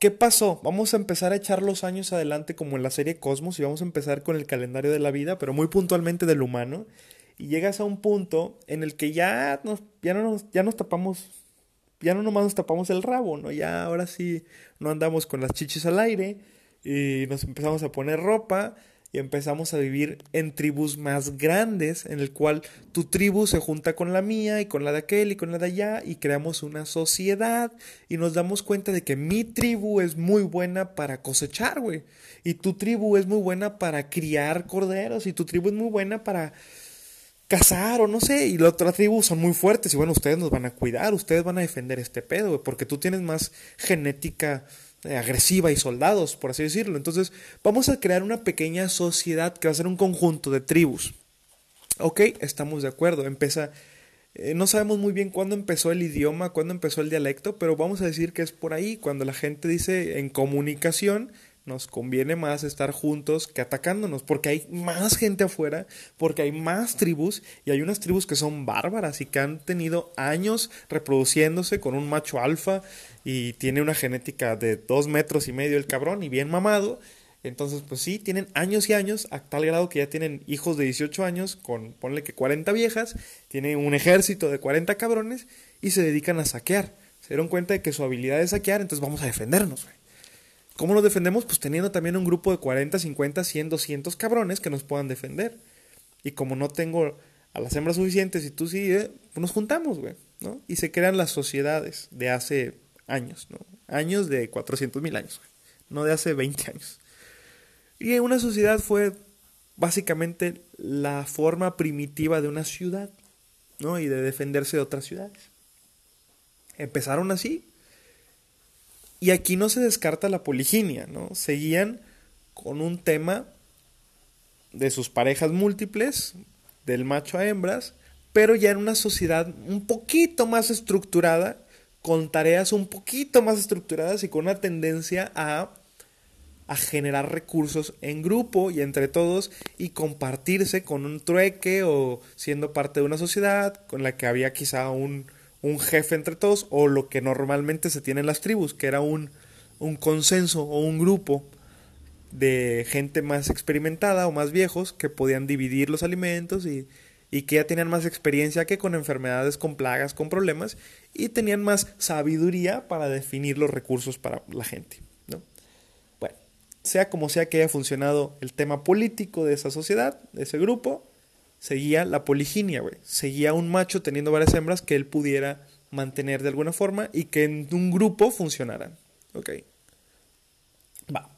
¿Qué pasó? Vamos a empezar a echar los años adelante como en la serie Cosmos y vamos a empezar con el calendario de la vida, pero muy puntualmente del humano. Y llegas a un punto en el que ya nos, ya no nos, ya nos tapamos, ya no nomás nos tapamos el rabo, ¿no? Ya ahora sí no andamos con las chichis al aire y nos empezamos a poner ropa y empezamos a vivir en tribus más grandes, en el cual tu tribu se junta con la mía y con la de aquel y con la de allá y creamos una sociedad y nos damos cuenta de que mi tribu es muy buena para cosechar, güey, y tu tribu es muy buena para criar corderos y tu tribu es muy buena para cazar o no sé, y la otra tribu son muy fuertes y bueno, ustedes nos van a cuidar, ustedes van a defender este pedo, güey, porque tú tienes más genética agresiva y soldados, por así decirlo. Entonces, vamos a crear una pequeña sociedad que va a ser un conjunto de tribus. Ok, estamos de acuerdo. Empieza. Eh, no sabemos muy bien cuándo empezó el idioma, cuándo empezó el dialecto, pero vamos a decir que es por ahí, cuando la gente dice en comunicación, nos conviene más estar juntos que atacándonos, porque hay más gente afuera, porque hay más tribus, y hay unas tribus que son bárbaras y que han tenido años reproduciéndose con un macho alfa y tiene una genética de dos metros y medio el cabrón y bien mamado. Entonces, pues sí, tienen años y años, a tal grado que ya tienen hijos de 18 años, con, ponle que 40 viejas, tienen un ejército de 40 cabrones y se dedican a saquear. Se dieron cuenta de que su habilidad es saquear, entonces vamos a defendernos, ¿Cómo nos defendemos? Pues teniendo también un grupo de 40, 50, 100, 200 cabrones que nos puedan defender. Y como no tengo a las hembras suficientes y tú sí, eh, pues nos juntamos, güey, ¿no? Y se crean las sociedades de hace años, ¿no? Años de 400 mil años, no de hace 20 años. Y una sociedad fue básicamente la forma primitiva de una ciudad, ¿no? Y de defenderse de otras ciudades. Empezaron así. Y aquí no se descarta la poliginia, ¿no? Seguían con un tema de sus parejas múltiples, del macho a hembras, pero ya en una sociedad un poquito más estructurada con tareas un poquito más estructuradas y con una tendencia a, a generar recursos en grupo y entre todos y compartirse con un trueque o siendo parte de una sociedad con la que había quizá un, un jefe entre todos o lo que normalmente se tiene en las tribus, que era un, un consenso o un grupo de gente más experimentada o más viejos que podían dividir los alimentos y, y que ya tenían más experiencia que con enfermedades, con plagas, con problemas y tenían más sabiduría para definir los recursos para la gente. ¿no? Bueno, sea como sea que haya funcionado el tema político de esa sociedad, de ese grupo, seguía la poliginia, güey. Seguía un macho teniendo varias hembras que él pudiera mantener de alguna forma y que en un grupo funcionaran. Ok. Va.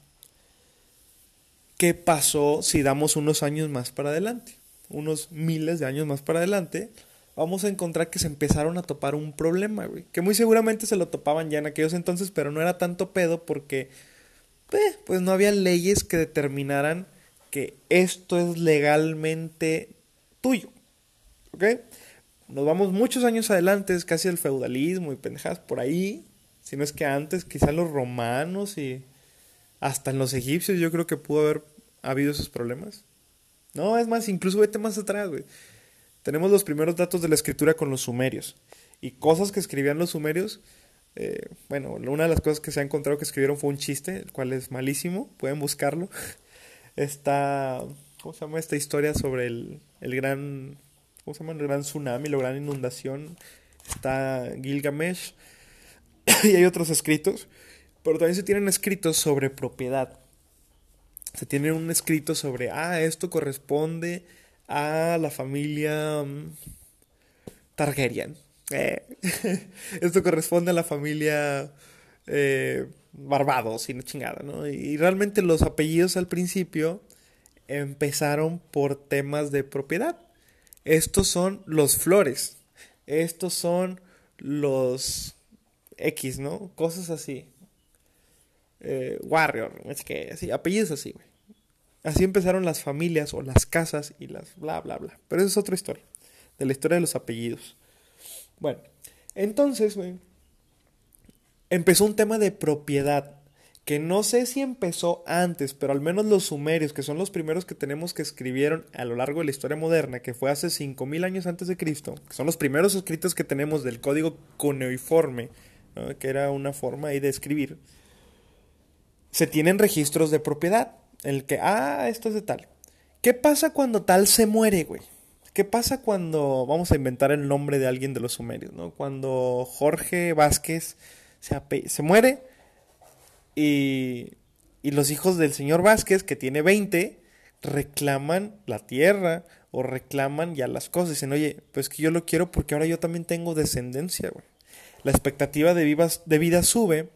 ¿Qué pasó si damos unos años más para adelante? Unos miles de años más para adelante. Vamos a encontrar que se empezaron a topar un problema, güey. Que muy seguramente se lo topaban ya en aquellos entonces, pero no era tanto pedo porque, eh, pues no había leyes que determinaran que esto es legalmente tuyo. ¿Ok? Nos vamos muchos años adelante, es casi el feudalismo y pendejadas por ahí. Si no es que antes, quizás los romanos y hasta en los egipcios yo creo que pudo haber habido esos problemas. No, es más, incluso vete más atrás, güey. Tenemos los primeros datos de la escritura con los sumerios. Y cosas que escribían los sumerios. Eh, bueno, una de las cosas que se ha encontrado que escribieron fue un chiste, el cual es malísimo. Pueden buscarlo. [LAUGHS] Está. ¿Cómo se llama esta historia sobre el, el gran, ¿cómo se llama? El gran tsunami, la gran inundación. Está Gilgamesh [COUGHS] y hay otros escritos, pero también se tienen escritos sobre propiedad. Se tiene un escrito sobre, ah, esto corresponde a la familia mm, Targaryen. Eh, [LAUGHS] esto corresponde a la familia eh, Barbados y chingada, ¿no? Y realmente los apellidos al principio empezaron por temas de propiedad. Estos son los flores. Estos son los X, ¿no? Cosas así. Eh, warrior, es que así, apellidos así, güey. Así empezaron las familias o las casas y las bla, bla, bla. Pero esa es otra historia. De la historia de los apellidos. Bueno, entonces, güey. Empezó un tema de propiedad que no sé si empezó antes, pero al menos los sumerios, que son los primeros que tenemos que escribieron a lo largo de la historia moderna, que fue hace 5000 años antes de Cristo, que son los primeros escritos que tenemos del código cuneiforme, que era una forma ahí de escribir, se tienen registros de propiedad, el que, ah, esto es de tal. ¿Qué pasa cuando tal se muere, güey? ¿Qué pasa cuando, vamos a inventar el nombre de alguien de los sumerios, ¿no? Cuando Jorge Vázquez se, se muere, y, y los hijos del señor Vázquez, que tiene 20, reclaman la tierra o reclaman ya las cosas. Dicen, oye, pues que yo lo quiero porque ahora yo también tengo descendencia, güey. La expectativa de, vivas, de vida sube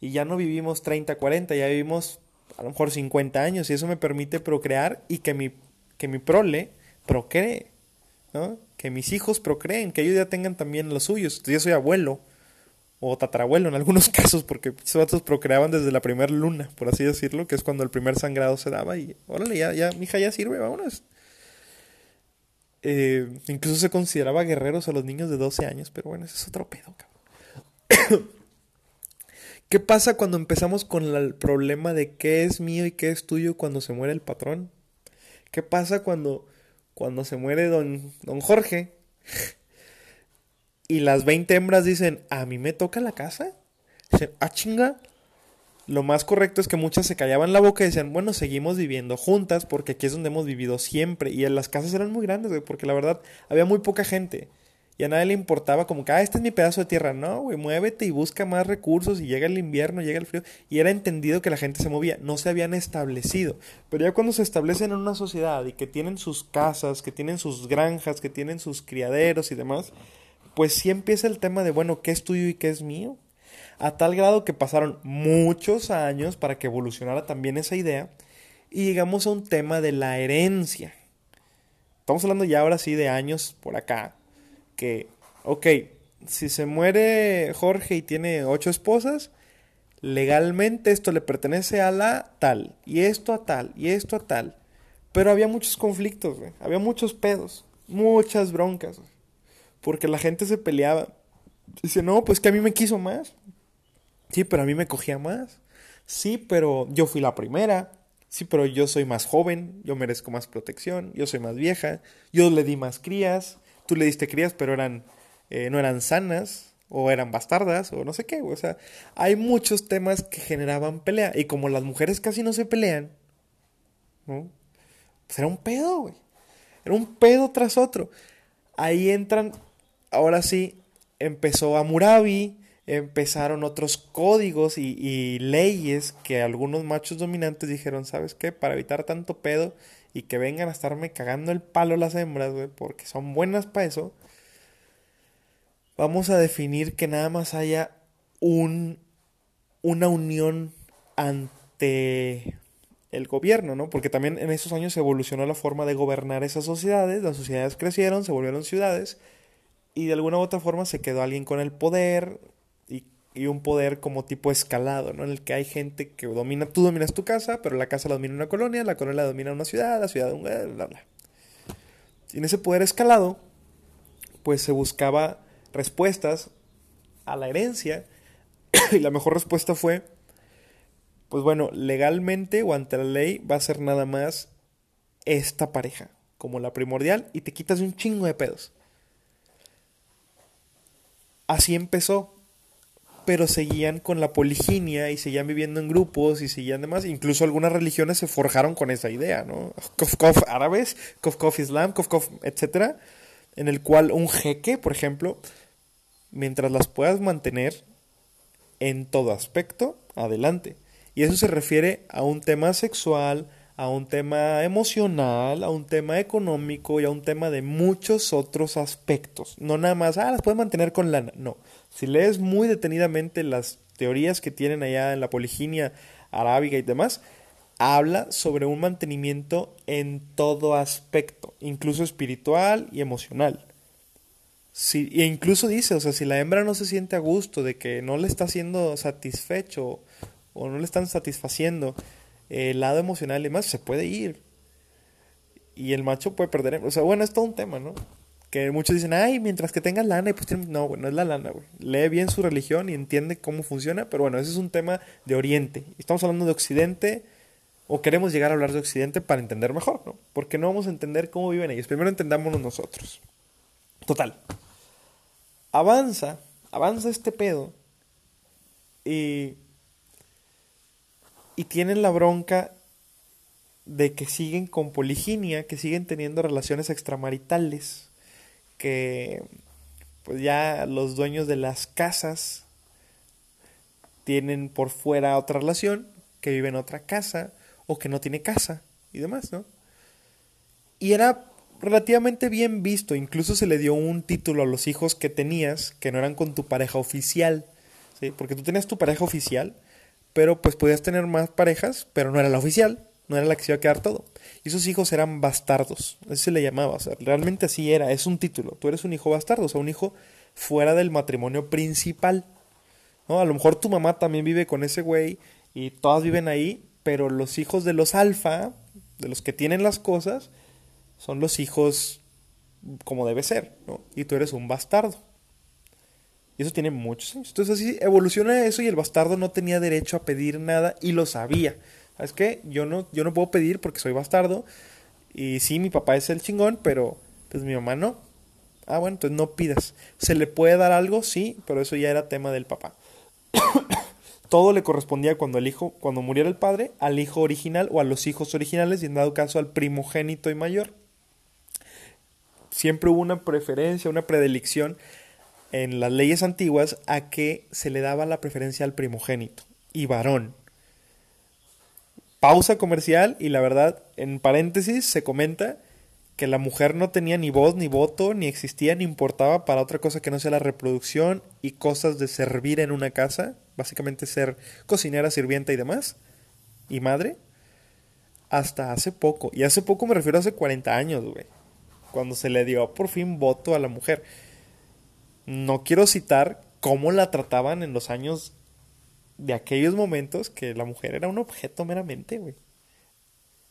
y ya no vivimos 30, 40, ya vivimos a lo mejor 50 años y eso me permite procrear y que mi, que mi prole procree, ¿no? Que mis hijos procreen, que ellos ya tengan también los suyos. Yo soy abuelo o tatarabuelo en algunos [LAUGHS] casos, porque esos vatos procreaban desde la primera luna, por así decirlo, que es cuando el primer sangrado se daba y órale, ya, ya, mi hija ya sirve, vámonos. Eh, incluso se consideraba guerreros a los niños de 12 años, pero bueno, ese es otro pedo, cabrón. [COUGHS] ¿Qué pasa cuando empezamos con el problema de qué es mío y qué es tuyo cuando se muere el patrón? ¿Qué pasa cuando, cuando se muere don, don Jorge? Y las 20 hembras dicen, a mí me toca la casa. Dicen, ah, chinga. Lo más correcto es que muchas se callaban la boca y decían, bueno, seguimos viviendo juntas porque aquí es donde hemos vivido siempre. Y las casas eran muy grandes, güey, porque la verdad había muy poca gente. Y a nadie le importaba como que, ah, este es mi pedazo de tierra. No, güey, muévete y busca más recursos y llega el invierno, llega el frío. Y era entendido que la gente se movía, no se habían establecido. Pero ya cuando se establecen en una sociedad y que tienen sus casas, que tienen sus granjas, que tienen sus criaderos y demás, pues sí empieza el tema de, bueno, ¿qué es tuyo y qué es mío? A tal grado que pasaron muchos años para que evolucionara también esa idea y llegamos a un tema de la herencia. Estamos hablando ya ahora sí de años por acá, que, ok, si se muere Jorge y tiene ocho esposas, legalmente esto le pertenece a la tal, y esto a tal, y esto a tal. Pero había muchos conflictos, había muchos pedos, muchas broncas porque la gente se peleaba. Dice, no, pues que a mí me quiso más. Sí, pero a mí me cogía más. Sí, pero yo fui la primera. Sí, pero yo soy más joven, yo merezco más protección, yo soy más vieja, yo le di más crías, tú le diste crías, pero eran eh, no eran sanas, o eran bastardas, o no sé qué, O sea, hay muchos temas que generaban pelea. Y como las mujeres casi no se pelean, ¿no? Pues era un pedo, güey. Era un pedo tras otro. Ahí entran, ahora sí, empezó Amurabi, empezaron otros códigos y, leyes que algunos machos dominantes dijeron, ¿sabes qué? Para evitar tanto pedo y que vengan a estarme cagando el palo las hembras, güey, porque son buenas para eso, vamos a definir que nada más haya un, una unión ante el gobierno, ¿no? Porque también en esos años evolucionó la forma de gobernar esas sociedades, las sociedades crecieron, se volvieron ciudades y de alguna u otra forma se quedó alguien con el poder y, y, un poder como tipo escalado, ¿no? En el que hay gente que domina, tú dominas tu casa, pero la casa la domina una colonia, la colonia la domina una ciudad, la ciudad un... bla, bla. Y en ese poder escalado, pues se buscaba respuestas a la herencia [COUGHS] y la mejor respuesta fue pues bueno, legalmente o ante la ley va a ser nada más esta pareja como la primordial y te quitas un chingo de pedos. Así empezó, pero seguían con la poliginia y seguían viviendo en grupos y seguían demás. Incluso algunas religiones se forjaron con esa idea, ¿no? Kof árabes, Kof islam, Kof etcétera, en el cual un jeque, por ejemplo, mientras las puedas mantener en todo aspecto, adelante. Y eso se refiere a un tema sexual, a un tema emocional, a un tema económico y a un tema de muchos otros aspectos. No nada más, ah, las puedes mantener con lana. No. Si lees muy detenidamente las teorías que tienen allá en la poliginia arábiga y demás, habla sobre un mantenimiento en todo aspecto, incluso espiritual y emocional. Si, e incluso dice, o sea, si la hembra no se siente a gusto de que no le está siendo satisfecho o no le están satisfaciendo el lado emocional y demás, se puede ir. Y el macho puede perder. O sea, bueno, es todo un tema, ¿no? Que muchos dicen, ay, mientras que tengas lana, pues no, güey, no es la lana, güey. Lee bien su religión y entiende cómo funciona, pero bueno, ese es un tema de Oriente. Estamos hablando de Occidente, o queremos llegar a hablar de Occidente para entender mejor, ¿no? Porque no vamos a entender cómo viven ellos. Primero entendámonos nosotros. Total. Avanza, avanza este pedo. Y y tienen la bronca de que siguen con poliginia, que siguen teniendo relaciones extramaritales, que pues ya los dueños de las casas tienen por fuera otra relación, que vive en otra casa o que no tiene casa y demás, ¿no? Y era relativamente bien visto, incluso se le dio un título a los hijos que tenías que no eran con tu pareja oficial, ¿sí? Porque tú tenías tu pareja oficial, pero pues podías tener más parejas, pero no era la oficial, no era la que se iba a quedar todo. Y esos hijos eran bastardos, así se le llamaba, o sea, realmente así era, es un título, tú eres un hijo bastardo, o sea, un hijo fuera del matrimonio principal. ¿no? A lo mejor tu mamá también vive con ese güey y todas viven ahí, pero los hijos de los alfa, de los que tienen las cosas, son los hijos como debe ser, ¿no? Y tú eres un bastardo. Y eso tiene muchos años. Entonces así evoluciona eso y el bastardo no tenía derecho a pedir nada y lo sabía. ¿Sabes qué? Yo no, yo no puedo pedir porque soy bastardo. Y sí, mi papá es el chingón, pero pues mi mamá no. Ah, bueno, entonces no pidas. ¿Se le puede dar algo? Sí, pero eso ya era tema del papá. [COUGHS] Todo le correspondía cuando el hijo, cuando muriera el padre, al hijo original o a los hijos originales y en dado caso al primogénito y mayor. Siempre hubo una preferencia, una predilección en las leyes antiguas a que se le daba la preferencia al primogénito y varón. Pausa comercial y la verdad, en paréntesis, se comenta que la mujer no tenía ni voz ni voto, ni existía ni importaba para otra cosa que no sea la reproducción y cosas de servir en una casa, básicamente ser cocinera, sirvienta y demás, y madre, hasta hace poco. Y hace poco me refiero a hace 40 años, güey, cuando se le dio por fin voto a la mujer. No quiero citar cómo la trataban en los años de aquellos momentos que la mujer era un objeto meramente, güey.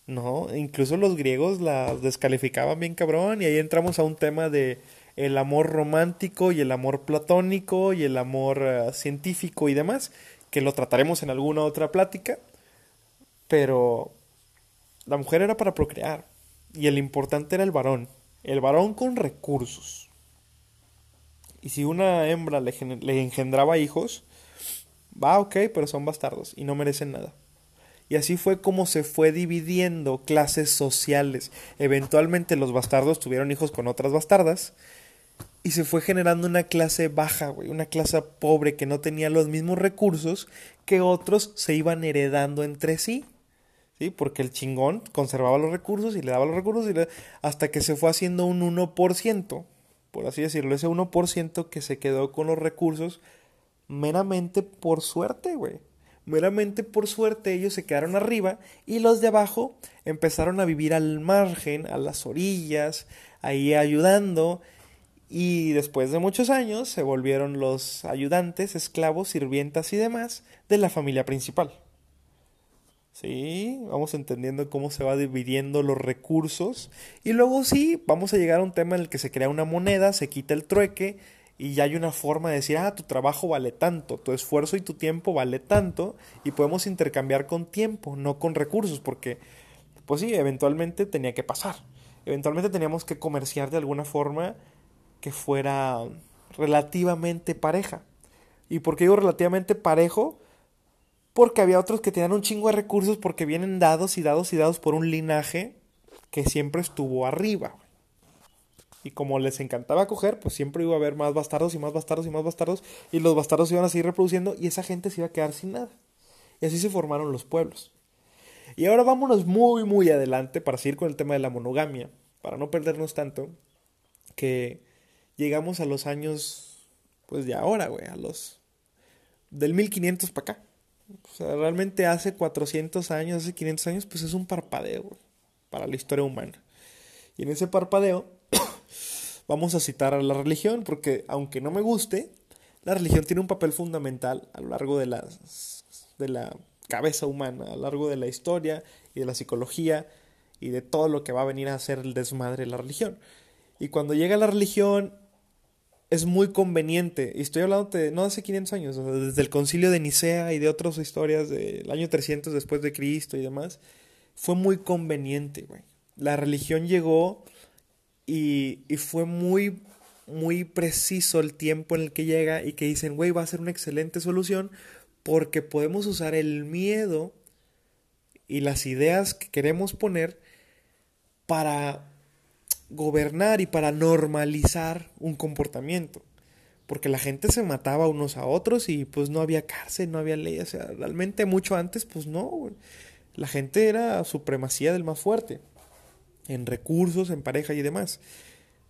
No, incluso los griegos la descalificaban bien cabrón y ahí entramos a un tema de el amor romántico y el amor platónico y el amor eh, científico y demás, que lo trataremos en alguna otra plática, pero la mujer era para procrear y el importante era el varón, el varón con recursos Y si una hembra le, engendraba hijos, va ok, pero son bastardos y no merecen nada. Y así fue como se fue dividiendo clases sociales. Eventualmente los bastardos tuvieron hijos con otras bastardas. Y se fue generando una clase baja, güey, una clase pobre que no tenía los mismos recursos que otros se iban heredando entre sí. ¿Sí? Porque el chingón conservaba los recursos y le daba los recursos hasta que se fue haciendo un 1%, por así decirlo, ese 1% que se quedó con los recursos meramente por suerte, güey meramente por suerte ellos se quedaron arriba y los de abajo empezaron a vivir al margen, a las orillas, ahí ayudando y después de muchos años se volvieron los ayudantes, esclavos, sirvientas y demás de la familia principal. Sí, vamos entendiendo cómo se va dividiendo los recursos y luego sí, vamos a llegar a un tema en el que se crea una moneda, se quita el trueque y ya hay una forma de decir, ah, tu trabajo vale tanto, tu esfuerzo y tu tiempo vale tanto, y podemos intercambiar con tiempo, no con recursos, porque, pues sí, eventualmente tenía que pasar. Eventualmente teníamos que comerciar de alguna forma que fuera relativamente pareja. ¿Y por qué digo relativamente parejo? Porque había otros que tenían un chingo de recursos porque vienen dados y dados y dados por un linaje que siempre estuvo arriba. Y como les encantaba coger, pues siempre iba a haber más bastardos y más bastardos y más bastardos. Y los bastardos iban a seguir reproduciendo y esa gente se iba a quedar sin nada. Y así se formaron los pueblos. Y ahora vámonos muy, muy adelante para seguir con el tema de la monogamia. Para no perdernos tanto. Que llegamos a los años, pues de ahora, güey. A los... Del 1500 para acá. O sea, realmente hace 400 años, hace 500 años, pues es un parpadeo. Para la historia humana. Y en ese parpadeo [COUGHS] vamos a citar a la religión, porque aunque no me guste, la religión tiene un papel fundamental a lo largo de, las, de la cabeza humana, a lo largo de la historia y de la psicología y de todo lo que va a venir a ser el desmadre de la religión. Y cuando llega la religión es muy conveniente, y estoy hablando de no hace 500 años, desde el concilio de Nicea y de otras historias del año 300 después de Cristo y demás, fue muy conveniente, güey. La religión llegó y, fue muy, muy preciso el tiempo en el que llega y que dicen, güey, va a ser una excelente solución porque podemos usar el miedo y las ideas que queremos poner para gobernar y para normalizar un comportamiento. Porque la gente se mataba unos a otros y pues no había cárcel, no había ley. O sea, realmente mucho antes, pues no. La gente era supremacía del más fuerte en recursos, en pareja y demás.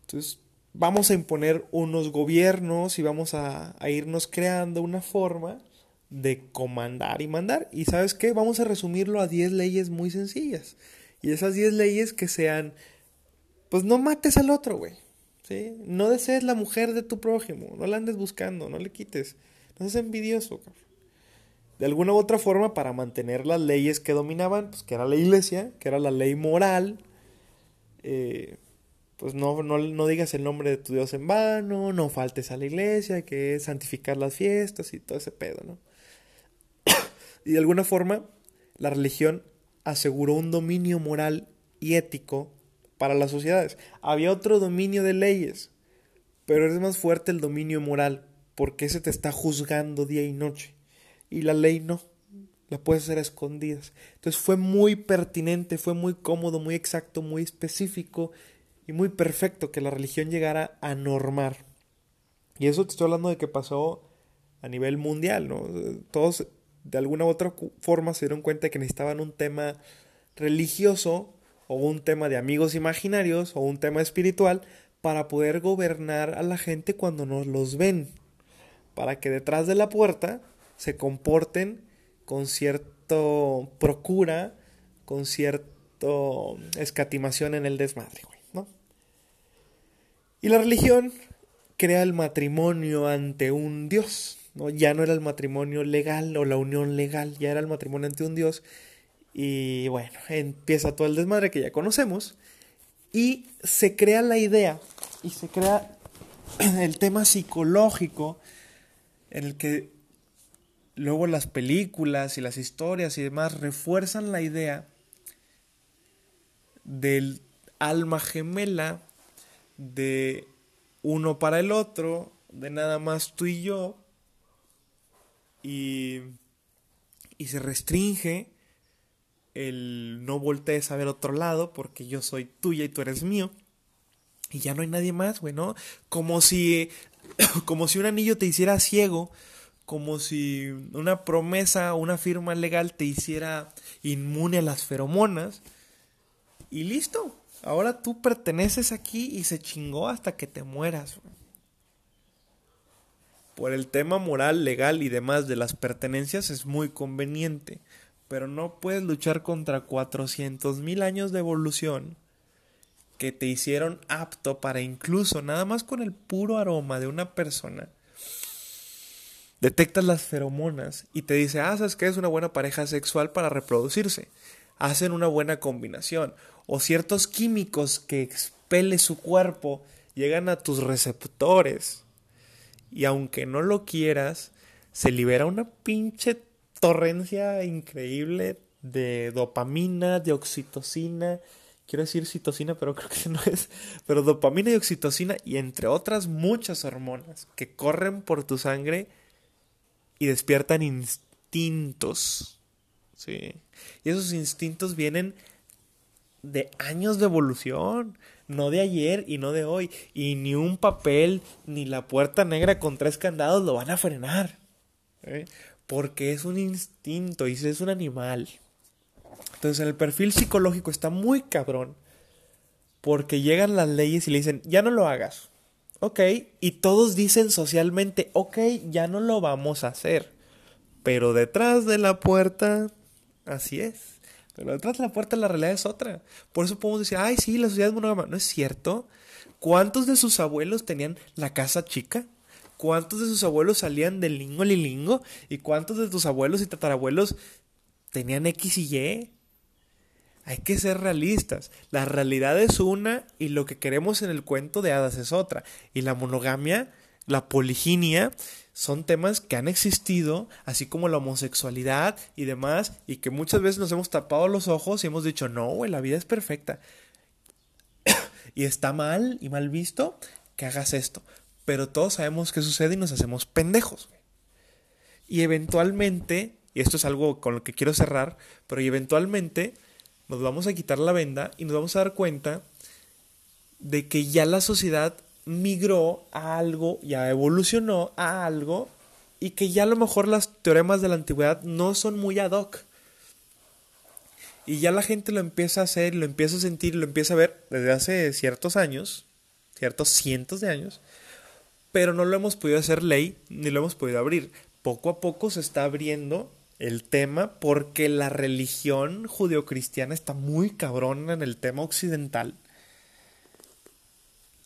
Entonces, vamos a imponer unos gobiernos y vamos a, irnos creando una forma de comandar y mandar. Y sabes qué, vamos a resumirlo a 10 leyes muy sencillas. Y esas 10 leyes que sean, pues no mates al otro, güey. ¿sí? No desees la mujer de tu prójimo, no la andes buscando, no le quites. No seas envidioso, De alguna u otra forma, para mantener las leyes que dominaban, pues que era la iglesia, que era la ley moral, eh, pues no, no, no, digas el nombre de tu Dios en vano, no faltes a la iglesia, que es santificar las fiestas y todo ese pedo, ¿no? [COUGHS] y de alguna forma, la religión aseguró un dominio moral y ético para las sociedades. Había otro dominio de leyes, pero es más fuerte el dominio moral, porque ese te está juzgando día y noche, y la ley no la puedes hacer a escondidas. Entonces fue muy pertinente, fue muy cómodo, muy exacto, muy específico y muy perfecto que la religión llegara a normar. Y eso te estoy hablando de que pasó a nivel mundial, ¿no? Todos de alguna u otra forma se dieron cuenta de que necesitaban un tema religioso o un tema de amigos imaginarios o un tema espiritual para poder gobernar a la gente cuando nos los ven, para que detrás de la puerta se comporten con cierto procura, con cierto escatimación en el desmadre, güey, ¿no? Y la religión crea el matrimonio ante un Dios, ¿no? Ya no era el matrimonio legal o la unión legal, ya era el matrimonio ante un Dios. Y bueno, empieza todo el desmadre que ya conocemos. Y se crea la idea y se crea [CLEARS THROAT] el tema psicológico en el que luego las películas y las historias y demás refuerzan la idea del alma gemela de uno para el otro, de nada más tú y yo y, y se restringe el no voltees a ver otro lado porque yo soy tuya y tú eres mío y ya no hay nadie más, güey, ¿no? Como si [COUGHS] como si un anillo te hiciera ciego, como si una promesa o una firma legal te hiciera inmune a las feromonas y listo. Ahora tú perteneces aquí y se chingó hasta que te mueras. Por el tema moral, legal y demás de las pertenencias es muy conveniente, pero no puedes luchar contra 400 mil años de evolución que te hicieron apto para incluso nada más con el puro aroma de una persona detectas las feromonas y te dice, ah, sabes que es una buena pareja sexual para reproducirse. Hacen una buena combinación. O ciertos químicos que expele su cuerpo llegan a tus receptores. Y aunque no lo quieras, se libera una pinche torrencia increíble de dopamina, de oxitocina, quiero decir citocina, pero creo que no es, pero dopamina y oxitocina y entre otras muchas hormonas que corren por tu sangre y despiertan instintos. Sí. Y esos instintos vienen de años de evolución, no de ayer y no de hoy. Y ni un papel ni la puerta negra con tres candados lo van a frenar. ¿eh? Porque es un instinto y es un animal. Entonces el perfil psicológico está muy cabrón. Porque llegan las leyes y le dicen, ya no lo hagas. Ok, y todos dicen socialmente, ok, ya no lo vamos a hacer. Pero detrás de la puerta, así es. Pero detrás de la puerta la realidad es otra. Por eso podemos decir, ay, sí, la sociedad es monógama. No es cierto. ¿Cuántos de sus abuelos tenían la casa chica? ¿Cuántos de sus abuelos salían del lingo lilingo? ¿Y cuántos de tus abuelos y tatarabuelos tenían X y Y? Hay que ser realistas. La realidad es una y lo que queremos en el cuento de hadas es otra. Y la monogamia, la poliginia, son temas que han existido, así como la homosexualidad y demás, y que muchas veces nos hemos tapado los ojos y hemos dicho, no, güey, la vida es perfecta. [COUGHS] y está mal y mal visto que hagas esto. Pero todos sabemos qué sucede y nos hacemos pendejos. Y eventualmente, y esto es algo con lo que quiero cerrar, pero eventualmente nos vamos a quitar la venda y nos vamos a dar cuenta de que ya la sociedad migró a algo, ya evolucionó a algo y que ya a lo mejor las teoremas de la antigüedad no son muy ad hoc. Y ya la gente lo empieza a hacer, lo empieza a sentir, lo empieza a ver desde hace ciertos años, ciertos cientos de años, pero no lo hemos podido hacer ley ni lo hemos podido abrir. Poco a poco se está abriendo el tema porque la religión judeocristiana está muy cabrona en el tema occidental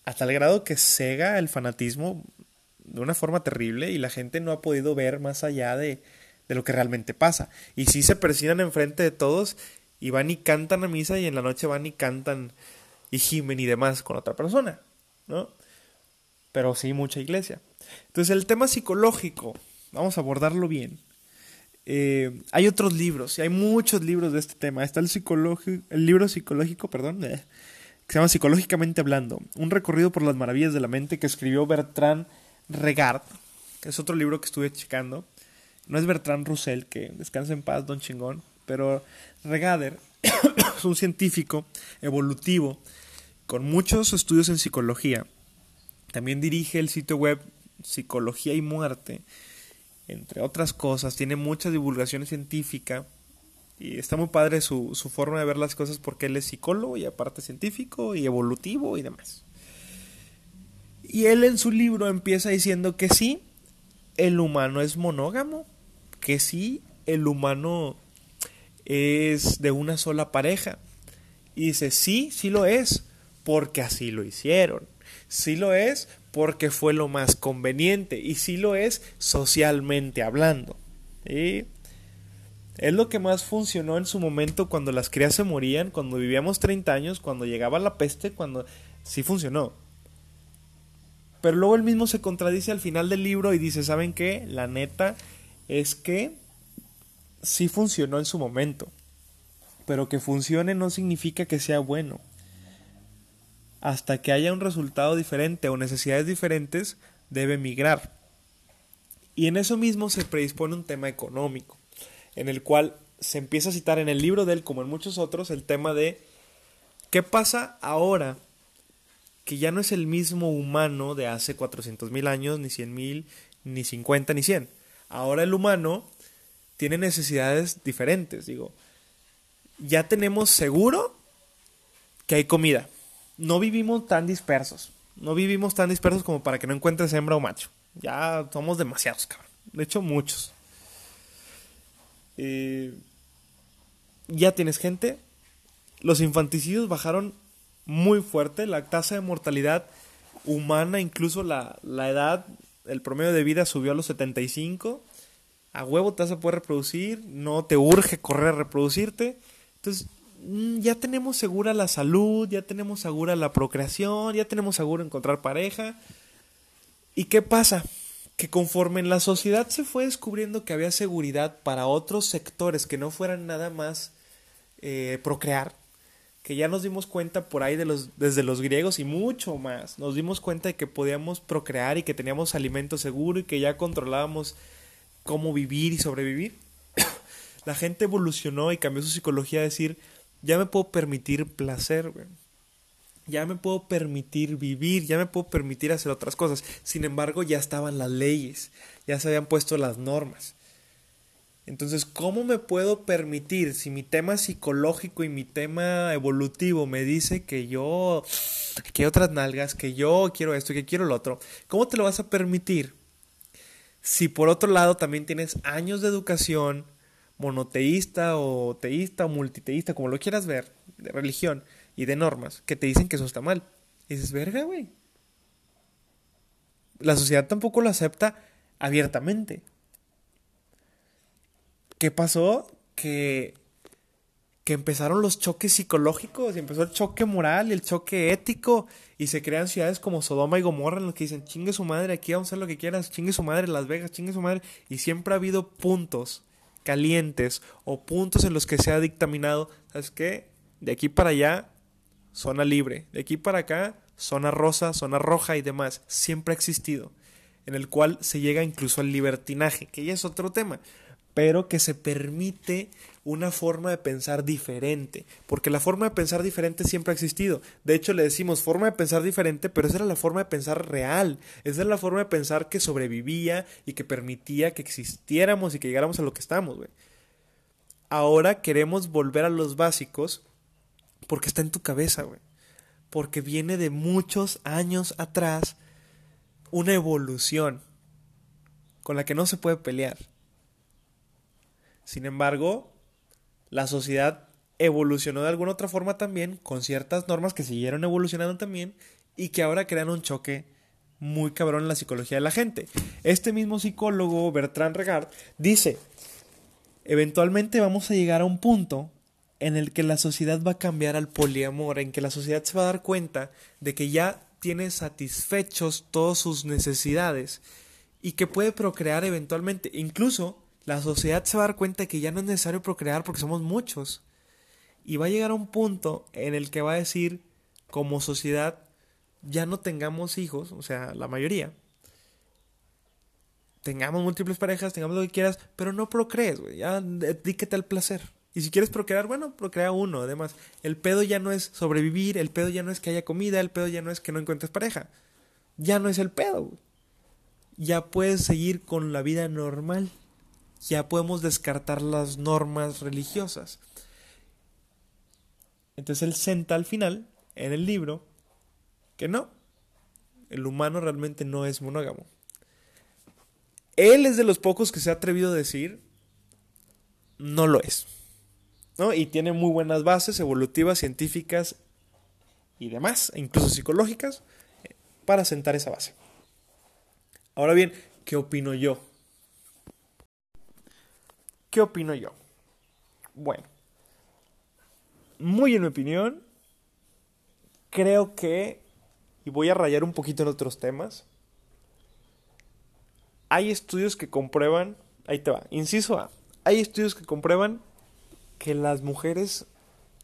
hasta el grado que cega el fanatismo de una forma terrible y la gente no ha podido ver más allá de, de lo que realmente pasa. Y sí se persignan enfrente de todos y van y cantan a misa y en la noche van y cantan y gimen y demás con otra persona, ¿no? Pero sí mucha iglesia. Entonces el tema psicológico, vamos a abordarlo bien. Eh, hay otros libros, y hay muchos libros de este tema. Está el, el libro psicológico, perdón, eh, que se llama Psicológicamente Hablando, un recorrido por las maravillas de la mente que escribió Bertrand Regard, que es otro libro que estuve checando. No es Bertrand Russell, que descansa en paz, don chingón, pero Regader [COUGHS] es un científico evolutivo con muchos estudios en psicología. También dirige el sitio web Psicología y Muerte, entre otras cosas. Tiene mucha divulgación científica y está muy padre su, su forma de ver las cosas porque él es psicólogo y aparte científico y evolutivo y demás. Y él en su libro empieza diciendo que sí, el humano es monógamo, que sí, el humano es de una sola pareja. Y dice, sí, sí lo es, porque así lo hicieron. Sí lo es porque fue lo más conveniente. Y sí lo es socialmente hablando. ¿sí? Es lo que más funcionó en su momento cuando las crías se morían, cuando vivíamos 30 años, cuando llegaba la peste, cuando sí funcionó. Pero luego él mismo se contradice al final del libro y dice, ¿saben qué? La neta es que sí funcionó en su momento. Pero que funcione no significa que sea bueno. Hasta que haya un resultado diferente o necesidades diferentes, debe migrar. Y en eso mismo se predispone un tema económico, en el cual se empieza a citar en el libro de él, como en muchos otros, el tema de qué pasa ahora que ya no es el mismo humano de hace 400 mil años, ni 100 mil, ni 50, ni 100. Ahora el humano tiene necesidades diferentes, digo. Ya tenemos seguro que hay comida. No vivimos tan dispersos. No vivimos tan dispersos como para que no encuentres hembra o macho. Ya somos demasiados, cabrón. De hecho, muchos. Eh, ya tienes gente. Los infanticidios bajaron muy fuerte. La tasa de mortalidad humana, incluso la, la edad, el promedio de vida subió a los 75. A huevo te vas a poder reproducir. No te urge correr a reproducirte. Entonces, ya tenemos segura la salud, ya tenemos segura la procreación, ya tenemos seguro encontrar pareja. ¿Y qué pasa? Que conforme en la sociedad se fue descubriendo que había seguridad para otros sectores que no fueran nada más eh, procrear, que ya nos dimos cuenta por ahí de los, desde los griegos y mucho más, nos dimos cuenta de que podíamos procrear y que teníamos alimento seguro y que ya controlábamos cómo vivir y sobrevivir. [COUGHS] la gente evolucionó y cambió su psicología a decir, ya me puedo permitir placer, güey. Ya me puedo permitir vivir, ya me puedo permitir hacer otras cosas. Sin embargo, ya estaban las leyes, ya se habían puesto las normas. Entonces, ¿cómo me puedo permitir si mi tema psicológico y mi tema evolutivo me dice que yo que otras nalgas, que yo quiero esto, que quiero lo otro? ¿Cómo te lo vas a permitir si por otro lado también tienes años de educación monoteísta o teísta o multiteísta, como lo quieras ver, de religión y de normas, que te dicen que eso está mal? Y dices, verga, güey. La sociedad tampoco lo acepta abiertamente. ¿Qué pasó? Que, que empezaron los choques psicológicos, y empezó el choque moral y el choque ético, y se crean ciudades como Sodoma y Gomorra en los que dicen, chingue su madre, aquí vamos a hacer lo que quieras, chingue su madre, Las Vegas, chingue su madre, y siempre ha habido puntos calientes o puntos en los que se ha dictaminado, ¿sabes qué? De aquí para allá, zona libre, de aquí para acá, zona rosa, zona roja y demás, siempre ha existido, en el cual se llega incluso al libertinaje, que ya es otro tema. Pero que se permite una forma de pensar diferente, porque la forma de pensar diferente siempre ha existido. De hecho, le decimos forma de pensar diferente, pero esa era la forma de pensar real, esa era la forma de pensar que sobrevivía y que permitía que existiéramos y que llegáramos a lo que estamos, güey. Ahora queremos volver a los básicos porque está en tu cabeza, güey. Porque viene de muchos años atrás una evolución con la que no se puede pelear. Sin embargo, la sociedad evolucionó de alguna otra forma también, con ciertas normas que siguieron evolucionando también y que ahora crean un choque muy cabrón en la psicología de la gente. Este mismo psicólogo, Bertrand Regard, dice, eventualmente vamos a llegar a un punto en el que la sociedad va a cambiar al poliamor, en que la sociedad se va a dar cuenta de que ya tiene satisfechos todas sus necesidades y que puede procrear eventualmente. Incluso la sociedad se va a dar cuenta de que ya no es necesario procrear porque somos muchos. Y va a llegar a un punto en el que va a decir, como sociedad, ya no tengamos hijos, o sea, la mayoría. Tengamos múltiples parejas, tengamos lo que quieras, pero no procrees, güey. Ya dedíquete al placer. Y si quieres procrear, bueno, procrea uno. Además, el pedo ya no es sobrevivir, el pedo ya no es que haya comida, el pedo ya no es que no encuentres pareja. Ya no es el pedo. Ya puedes seguir con la vida normal ya podemos descartar las normas religiosas. Entonces él senta al final, en el libro, que no, el humano realmente no es monógamo. Él es de los pocos que se ha atrevido a decir, no lo es. ¿no? Y tiene muy buenas bases evolutivas, científicas y demás, e incluso psicológicas, para sentar esa base. Ahora bien, ¿qué opino yo? ¿Qué opino yo? Bueno, muy en mi opinión, creo que, y voy a rayar un poquito en otros temas, hay estudios que comprueban, ahí te va, inciso A, hay estudios que comprueban que las mujeres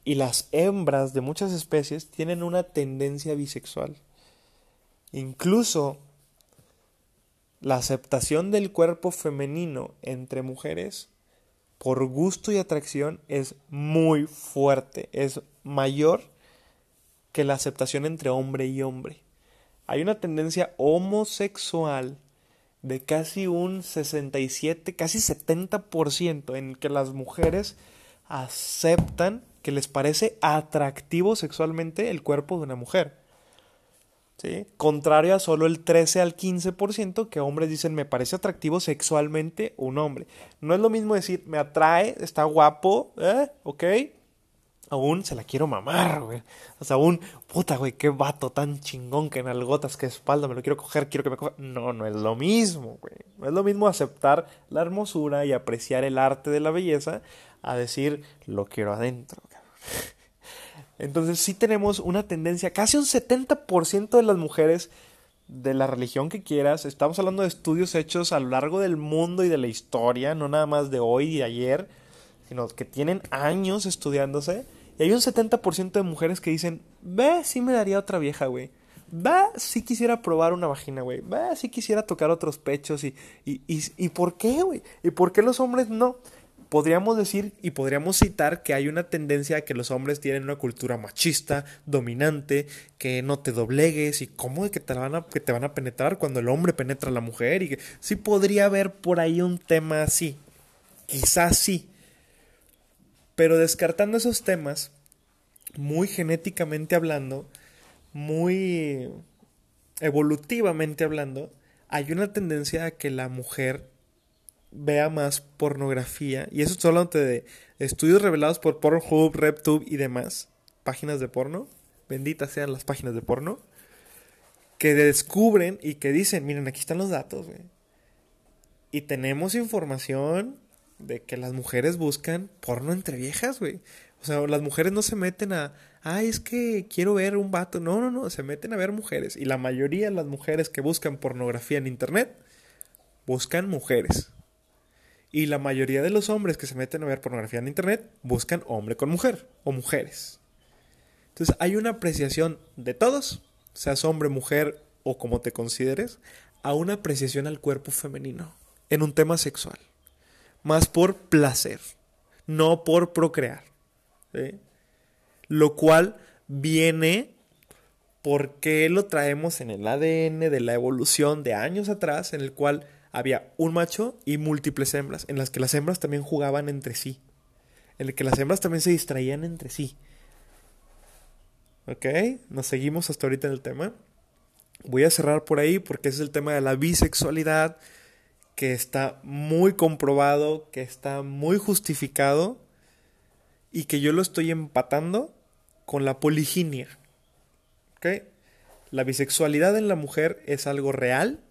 y las hembras de muchas especies tienen una tendencia bisexual. Incluso la aceptación del cuerpo femenino entre mujeres por gusto y atracción es muy fuerte, es mayor que la aceptación entre hombre y hombre. Hay una tendencia homosexual de casi un 67, casi 70% en que las mujeres aceptan que les parece atractivo sexualmente el cuerpo de una mujer. ¿Sí? Contrario a solo el 13 al 15% que hombres dicen me parece atractivo sexualmente un hombre. No es lo mismo decir me atrae, está guapo, ¿eh? ¿ok? Aún se la quiero mamar, güey. O sea, aún, puta, güey, qué vato tan chingón que en algotas, qué espalda, me lo quiero coger, quiero que me coja. No, no es lo mismo, güey. No es lo mismo aceptar la hermosura y apreciar el arte de la belleza a decir, lo quiero adentro, Entonces sí tenemos una tendencia, casi un 70% de las mujeres de la religión que quieras, estamos hablando de estudios hechos a lo largo del mundo y de la historia, no nada más de hoy y de ayer, sino que tienen años estudiándose. Y hay un 70% de mujeres que dicen, ve, sí me daría otra vieja, güey. Va, sí quisiera probar una vagina, güey. Va, sí quisiera tocar otros pechos. Y, y, y, y ¿por qué, güey? ¿Y por qué los hombres no? Podríamos decir y podríamos citar que hay una tendencia a que los hombres tienen una cultura machista, dominante, que no te doblegues y cómo de que te, van a, que te van a penetrar cuando el hombre penetra a la mujer. Y sí podría haber por ahí un tema así. Quizás sí. Pero descartando esos temas, muy genéticamente hablando, muy evolutivamente hablando, hay una tendencia a que la mujer vea más pornografía, y eso estoy hablando de estudios revelados por Pornhub, RepTube y demás, páginas de porno, benditas sean las páginas de porno, que descubren y que dicen, miren, aquí están los datos, Y tenemos información de que las mujeres buscan porno entre viejas, güey. O sea, las mujeres no se meten a, ay, es que quiero ver un vato. No, no, no, se meten a ver mujeres. Y la mayoría de las mujeres que buscan pornografía en internet buscan mujeres. Y la mayoría de los hombres que se meten a ver pornografía en internet buscan hombre con mujer o mujeres. Entonces hay una apreciación de todos, seas hombre, mujer o como te consideres, a una apreciación al cuerpo femenino en un tema sexual más por placer, no por procrear. Lo cual viene porque lo traemos en el ADN de la evolución de años atrás, en el cual había un macho y múltiples hembras, en las que las hembras también jugaban entre sí, en el que las hembras también se distraían entre sí. ¿Ok? Nos seguimos hasta ahorita en el tema. Voy a cerrar por ahí porque ese es el tema de la bisexualidad que está muy comprobado, que está muy justificado y que yo lo estoy empatando con la poliginia. ¿Ok? La bisexualidad en la mujer es algo real,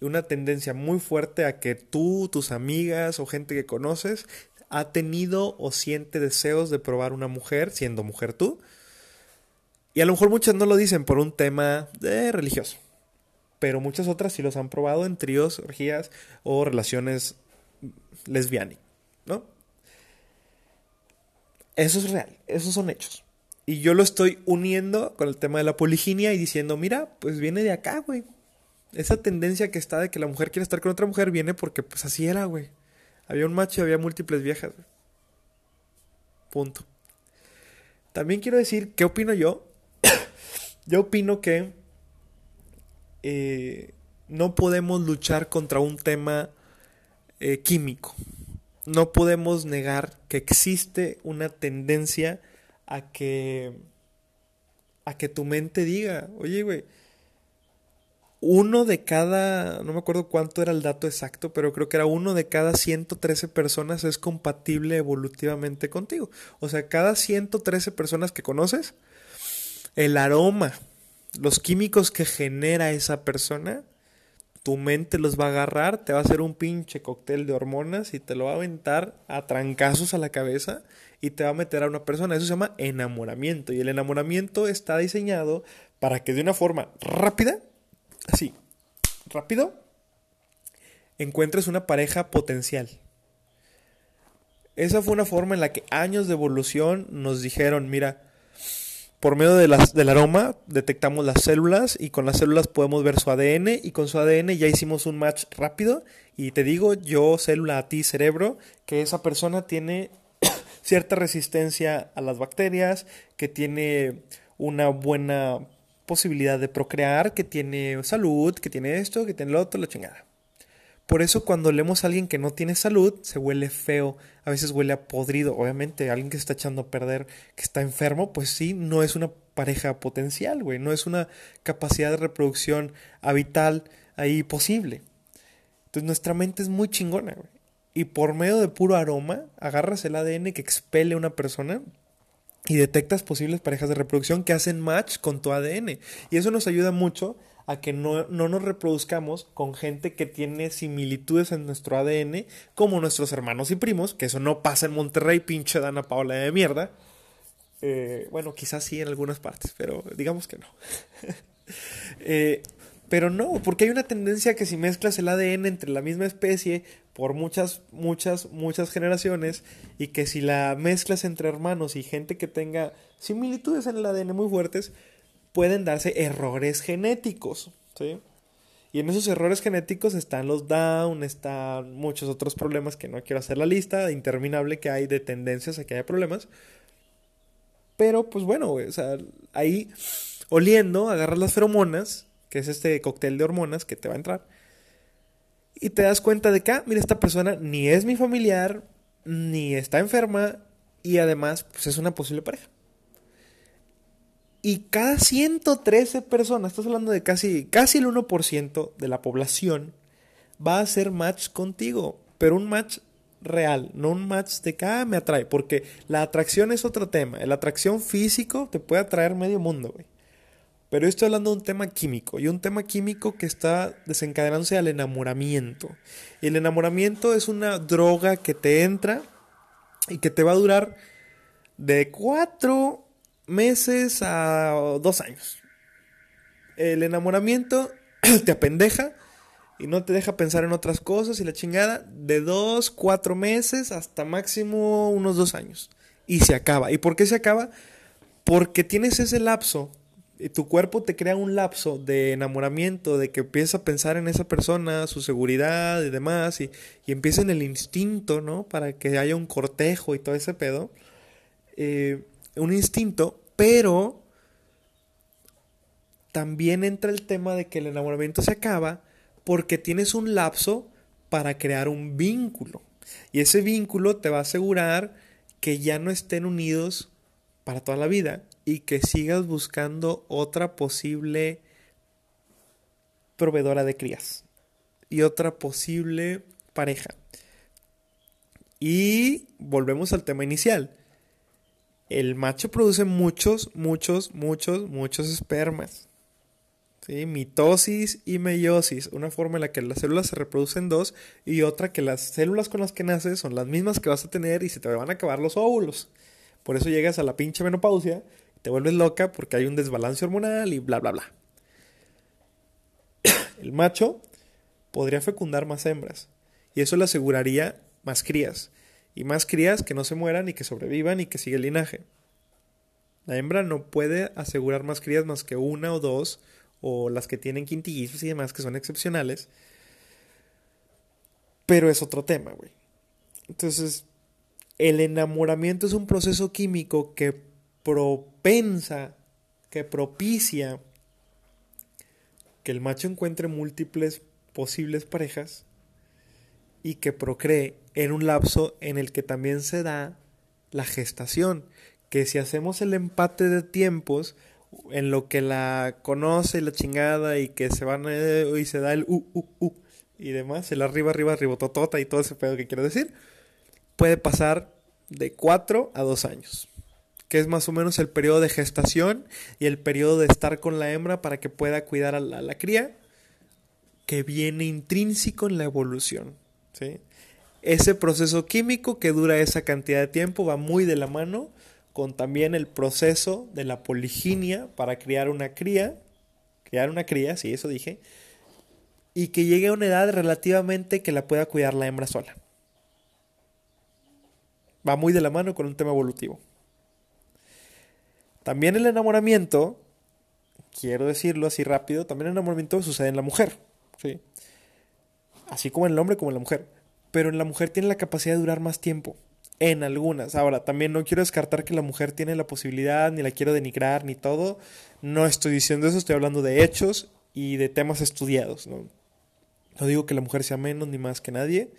una tendencia muy fuerte a que tú, tus amigas o gente que conoces ha tenido o siente deseos de probar una mujer, siendo mujer tú. Y a lo mejor muchas no lo dicen por un tema religioso pero muchas otras sí los han probado en tríos, orgías o relaciones lesbianas, ¿no? Eso es real, esos son hechos. Y yo lo estoy uniendo con el tema de la poliginia y diciendo, mira, pues viene de acá, güey. Esa tendencia que está de que la mujer quiere estar con otra mujer viene porque pues así era, güey. Había un macho y había múltiples viejas. Punto. También quiero decir, ¿qué opino yo? [COUGHS] yo opino que eh, no podemos luchar contra un tema eh, químico. No podemos negar que existe una tendencia a que a que tu mente diga, oye, güey, uno de cada, no me acuerdo cuánto era el dato exacto, pero creo que era uno de cada 113 personas es compatible evolutivamente contigo. O sea, cada 113 personas que conoces, el aroma los químicos que genera esa persona, tu mente los va a agarrar, te va a hacer un pinche cóctel de hormonas y te lo va a aventar a trancazos a la cabeza y te va a meter a una persona. Eso se llama enamoramiento. Y el enamoramiento está diseñado para que de una forma rápida, así, rápido, encuentres una pareja potencial. Esa fue una forma en la que años de evolución nos dijeron, mira, por medio de las, del aroma detectamos las células y con las células podemos ver su ADN y con su ADN ya hicimos un match rápido y te digo yo célula a ti cerebro que esa persona tiene [COUGHS] cierta resistencia a las bacterias, que tiene una buena posibilidad de procrear, que tiene salud, que tiene esto, que tiene lo otro, la chingada. Por eso cuando leemos a alguien que no tiene salud, se huele feo, a veces huele a podrido. Obviamente, alguien que se está echando a perder, que está enfermo, pues sí, no es una pareja potencial, güey. No es una capacidad de reproducción habital ahí posible. Entonces nuestra mente es muy chingona. Y por medio de puro aroma, agarras el ADN que expele una persona y detectas posibles parejas de reproducción que hacen match con tu ADN. Y eso nos ayuda mucho a que no, nos reproduzcamos con gente que tiene similitudes en nuestro ADN, como nuestros hermanos y primos, que eso no pasa en Monterrey, pinche Dana Paola de mierda. Eh, bueno, quizás sí en algunas partes, pero digamos que no. [LAUGHS] Eh, pero no, porque hay una tendencia que si mezclas el ADN entre la misma especie por muchas, muchas, muchas generaciones y que si la mezclas entre hermanos y gente que tenga similitudes en el ADN muy fuertes, pueden darse errores genéticos, ¿sí? Y en esos errores genéticos están los Down, están muchos otros problemas que no quiero hacer la lista interminable que hay de tendencias a que haya problemas. Pero pues bueno, o sea, ahí oliendo, agarras las feromonas, que es este cóctel de hormonas que te va a entrar, y te das cuenta de que, ah, mira, esta persona ni es mi familiar, ni está enferma, y además, pues es una posible pareja. Y cada 113 personas, estás hablando de casi, casi el 1% de la población, va a hacer match contigo. Pero un match real, no un match de que ah, me atrae. Porque la atracción es otro tema. La atracción físico te puede atraer medio mundo, güey. Pero estoy hablando de un tema químico. Y un tema químico que está desencadenándose al enamoramiento. Y el enamoramiento es una droga que te entra y que te va a durar de 4 meses a dos años. El enamoramiento [CLEARS THROAT] te apendeja y no te deja pensar en otras cosas y la chingada de dos, cuatro meses hasta máximo unos dos años. Y se acaba. ¿Y por qué se acaba? Porque tienes ese lapso tu cuerpo te crea un lapso de enamoramiento, de que empieza a pensar en esa persona, su seguridad y demás, y, y empieza en el instinto, ¿no? Para que haya un cortejo y todo ese pedo. Eh, un instinto, pero también entra el tema de que el enamoramiento se acaba porque tienes un lapso para crear un vínculo. Y ese vínculo te va a asegurar que ya no estén unidos para toda la vida y que sigas buscando otra posible proveedora de crías y otra posible pareja. Y volvemos al tema inicial el macho produce muchos, muchos, muchos, muchos espermas. Mitosis y meiosis, una forma en la que las células se reproducen dos y otra que las células con las que naces son las mismas que vas a tener y se te van a acabar los óvulos. Por eso llegas a la pinche menopausia, te vuelves loca porque hay un desbalance hormonal y bla, bla, bla. [COUGHS] El macho podría fecundar más hembras y eso le aseguraría más crías y más crías que no se mueran y que sobrevivan y que siga el linaje. La hembra no puede asegurar más crías más que una o dos, o las que tienen quintillizos y demás, que son excepcionales. Pero es otro tema, güey. Entonces, el enamoramiento es un proceso químico que propensa, que propicia que el macho encuentre múltiples posibles parejas y que procree en un lapso en el que también se da la gestación, que si hacemos el empate de tiempos en lo que la conoce la chingada y que se van y se da el u uh, uh, uh, y demás, el arriba arriba ribototota y todo ese pedo que quiero decir, puede pasar de 4 a 2 años, que es más o menos el periodo de gestación y el periodo de estar con la hembra para que pueda cuidar a la, cría, que viene intrínseco en la evolución. ¿sí? Ese proceso químico que dura esa cantidad de tiempo va muy de la mano con también el proceso de la poliginia para criar una cría, criar una cría, sí, eso dije, y que llegue a una edad relativamente que la pueda cuidar la hembra sola. Va muy de la mano con un tema evolutivo. También el enamoramiento, quiero decirlo así rápido, también el enamoramiento sucede en la mujer, ¿sí? Así como en el hombre como en la mujer. Pero en la mujer tiene la capacidad de durar más tiempo. En algunas. Ahora, también no quiero descartar que la mujer tiene la posibilidad, ni la quiero denigrar, ni todo. No estoy diciendo eso, estoy hablando de hechos y de temas estudiados. No, no digo que la mujer sea menos ni más que nadie,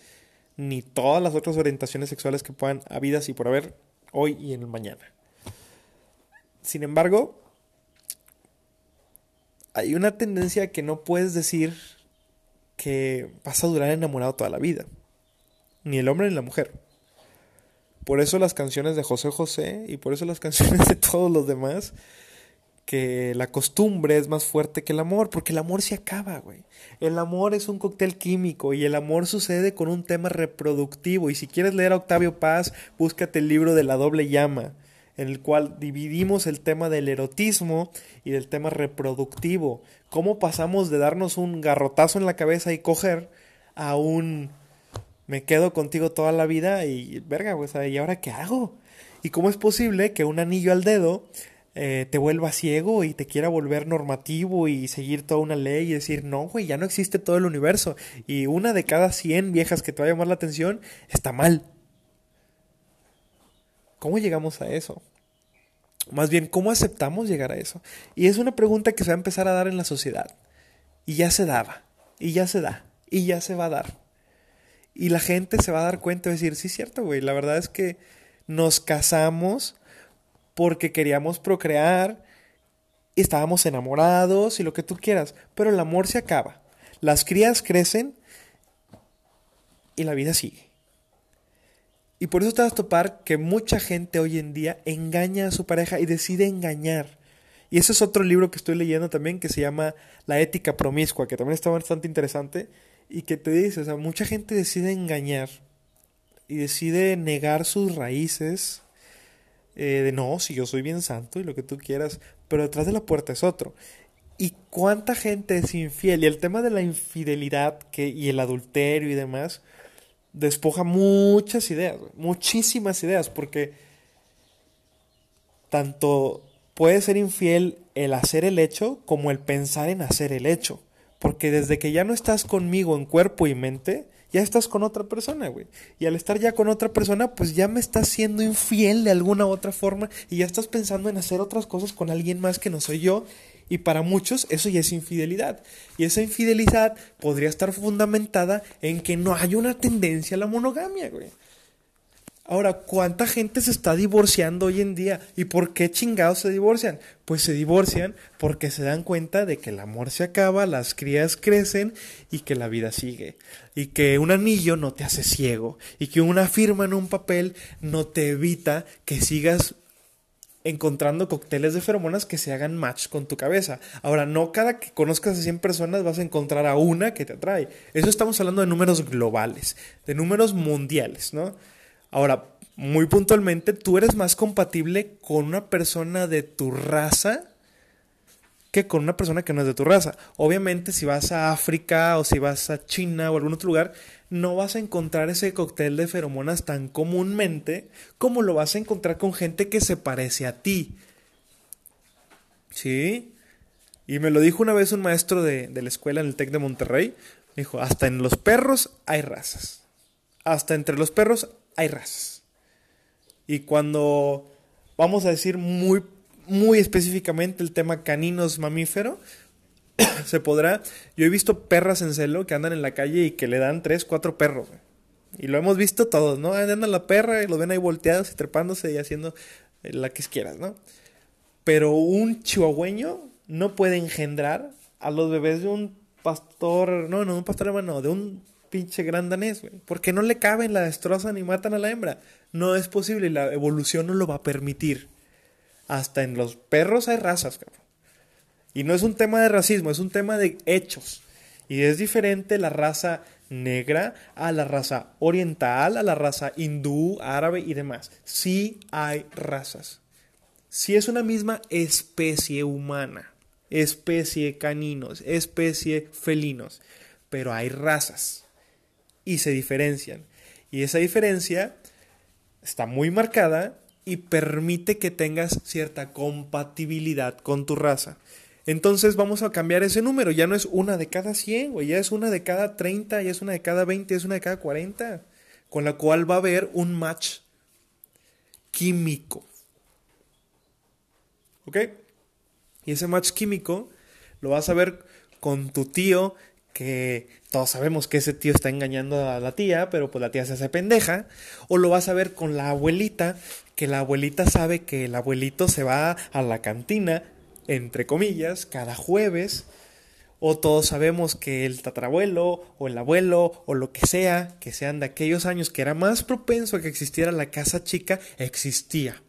ni todas las otras orientaciones sexuales que puedan habidas y por haber hoy y en el mañana. Sin embargo, hay una tendencia que no puedes decir que vas a durar enamorado toda la vida. Ni el hombre ni la mujer. Por eso las canciones de José José y por eso las [LAUGHS] canciones de todos los demás, que la costumbre es más fuerte que el amor, porque el amor se acaba, güey. El amor es un cóctel químico y el amor sucede con un tema reproductivo. Y si quieres leer a Octavio Paz, búscate el libro de la doble llama, en el cual dividimos el tema del erotismo y del tema reproductivo. ¿Cómo pasamos de darnos un garrotazo en la cabeza y coger a un me quedo contigo toda la vida y verga, güey, ¿y ahora qué hago? ¿Y cómo es posible que un anillo al dedo eh, te vuelva ciego y te quiera volver normativo y seguir toda una ley y decir, no, güey, ya no existe todo el universo y una de cada 100 viejas que te va a llamar la atención está mal? ¿Cómo llegamos a eso? Más bien, ¿cómo aceptamos llegar a eso? Y es una pregunta que se va a empezar a dar en la sociedad. Y ya se daba, y ya se da, y ya se va a dar. Y la gente se va a dar cuenta y decir, sí, cierto, güey, la verdad es que nos casamos porque queríamos procrear, estábamos enamorados y lo que tú quieras, pero el amor se acaba. Las crías crecen y la vida sigue. Y por eso te vas a topar que mucha gente hoy en día engaña a su pareja y decide engañar. Y ese es otro libro que estoy leyendo también que se llama La ética promiscua, que también está bastante interesante y que te dice, o sea, mucha gente decide engañar y decide negar sus raíces eh, de no, si yo soy bien santo y lo que tú quieras, pero detrás de la puerta es otro. ¿Y cuánta gente es infiel? Y el tema de la infidelidad que, y el adulterio y demás despoja muchas ideas, muchísimas ideas, porque tanto puede ser infiel el hacer el hecho como el pensar en hacer el hecho. Porque desde que ya no estás conmigo en cuerpo y mente, ya estás con otra persona, güey. Y al estar ya con otra persona, pues ya me estás siendo infiel de alguna otra forma y ya estás pensando en hacer otras cosas con alguien más que no soy yo. Y para muchos eso ya es infidelidad. Y esa infidelidad podría estar fundamentada en que no hay una tendencia a la monogamia, güey. Ahora, ¿cuánta gente se está divorciando hoy en día? ¿Y por qué chingados se divorcian? Pues se divorcian porque se dan cuenta de que el amor se acaba, las crías crecen y que la vida sigue. Y que un anillo no te hace ciego. Y que una firma en un papel no te evita que sigas encontrando cócteles de feromonas que se hagan match con tu cabeza. Ahora, no cada que conozcas a 100 personas vas a encontrar a una que te atrae. Eso estamos hablando de números globales, de números mundiales, ¿no? Ahora, muy puntualmente, tú eres más compatible con una persona de tu raza que con una persona que no es de tu raza. Obviamente, si vas a África o si vas a China o algún otro lugar, no vas a encontrar ese cóctel de feromonas tan comúnmente como lo vas a encontrar con gente que se parece a ti. ¿Sí? Y me lo dijo una vez un maestro de, de la escuela en el TEC de Monterrey. dijo, hasta en los perros hay razas. Hasta entre los perros hay razas. Y cuando vamos a decir muy, muy específicamente el tema caninos mamífero, [COUGHS] se podrá. Yo he visto perras en celo que andan en la calle y que le dan tres, cuatro perros. Y lo hemos visto todos, ¿no? Andan la perra y los ven ahí volteados y trepándose y haciendo eh, la que quieras, ¿no? Pero un chihuahueño no puede engendrar a los bebés de un pastor, no, no, un pastor hermano, de un pinche gran danés, güey. Porque no le caben, la destrozan y matan a la hembra. No es posible y la evolución no lo va a permitir. Hasta en los perros hay razas, cabrón. Y no es un tema de racismo, es un tema de hechos. Y es diferente la raza negra a la raza oriental, a la raza hindú, árabe y demás. Sí hay razas. Sí es una misma especie humana, especie caninos, especie felinos, pero hay razas y se diferencian. Y esa diferencia está muy marcada y permite que tengas cierta compatibilidad con tu raza. Entonces vamos a cambiar ese número. Ya no es una de cada 100, güey. Ya es una de cada 30, ya es una de cada 20, ya es una de cada 40. Con la cual va a haber un match químico. ¿Ok? Y ese match químico lo vas a ver con tu tío, que todos sabemos que ese tío está engañando a la tía, pero pues la tía se hace pendeja. O lo vas a ver con la abuelita, que la abuelita sabe que el abuelito se va a la cantina entre comillas, cada jueves, o todos sabemos que el tatarabuelo o el abuelo o lo que sea, que sean de aquellos años que era más propenso a que existiera la casa chica, existía.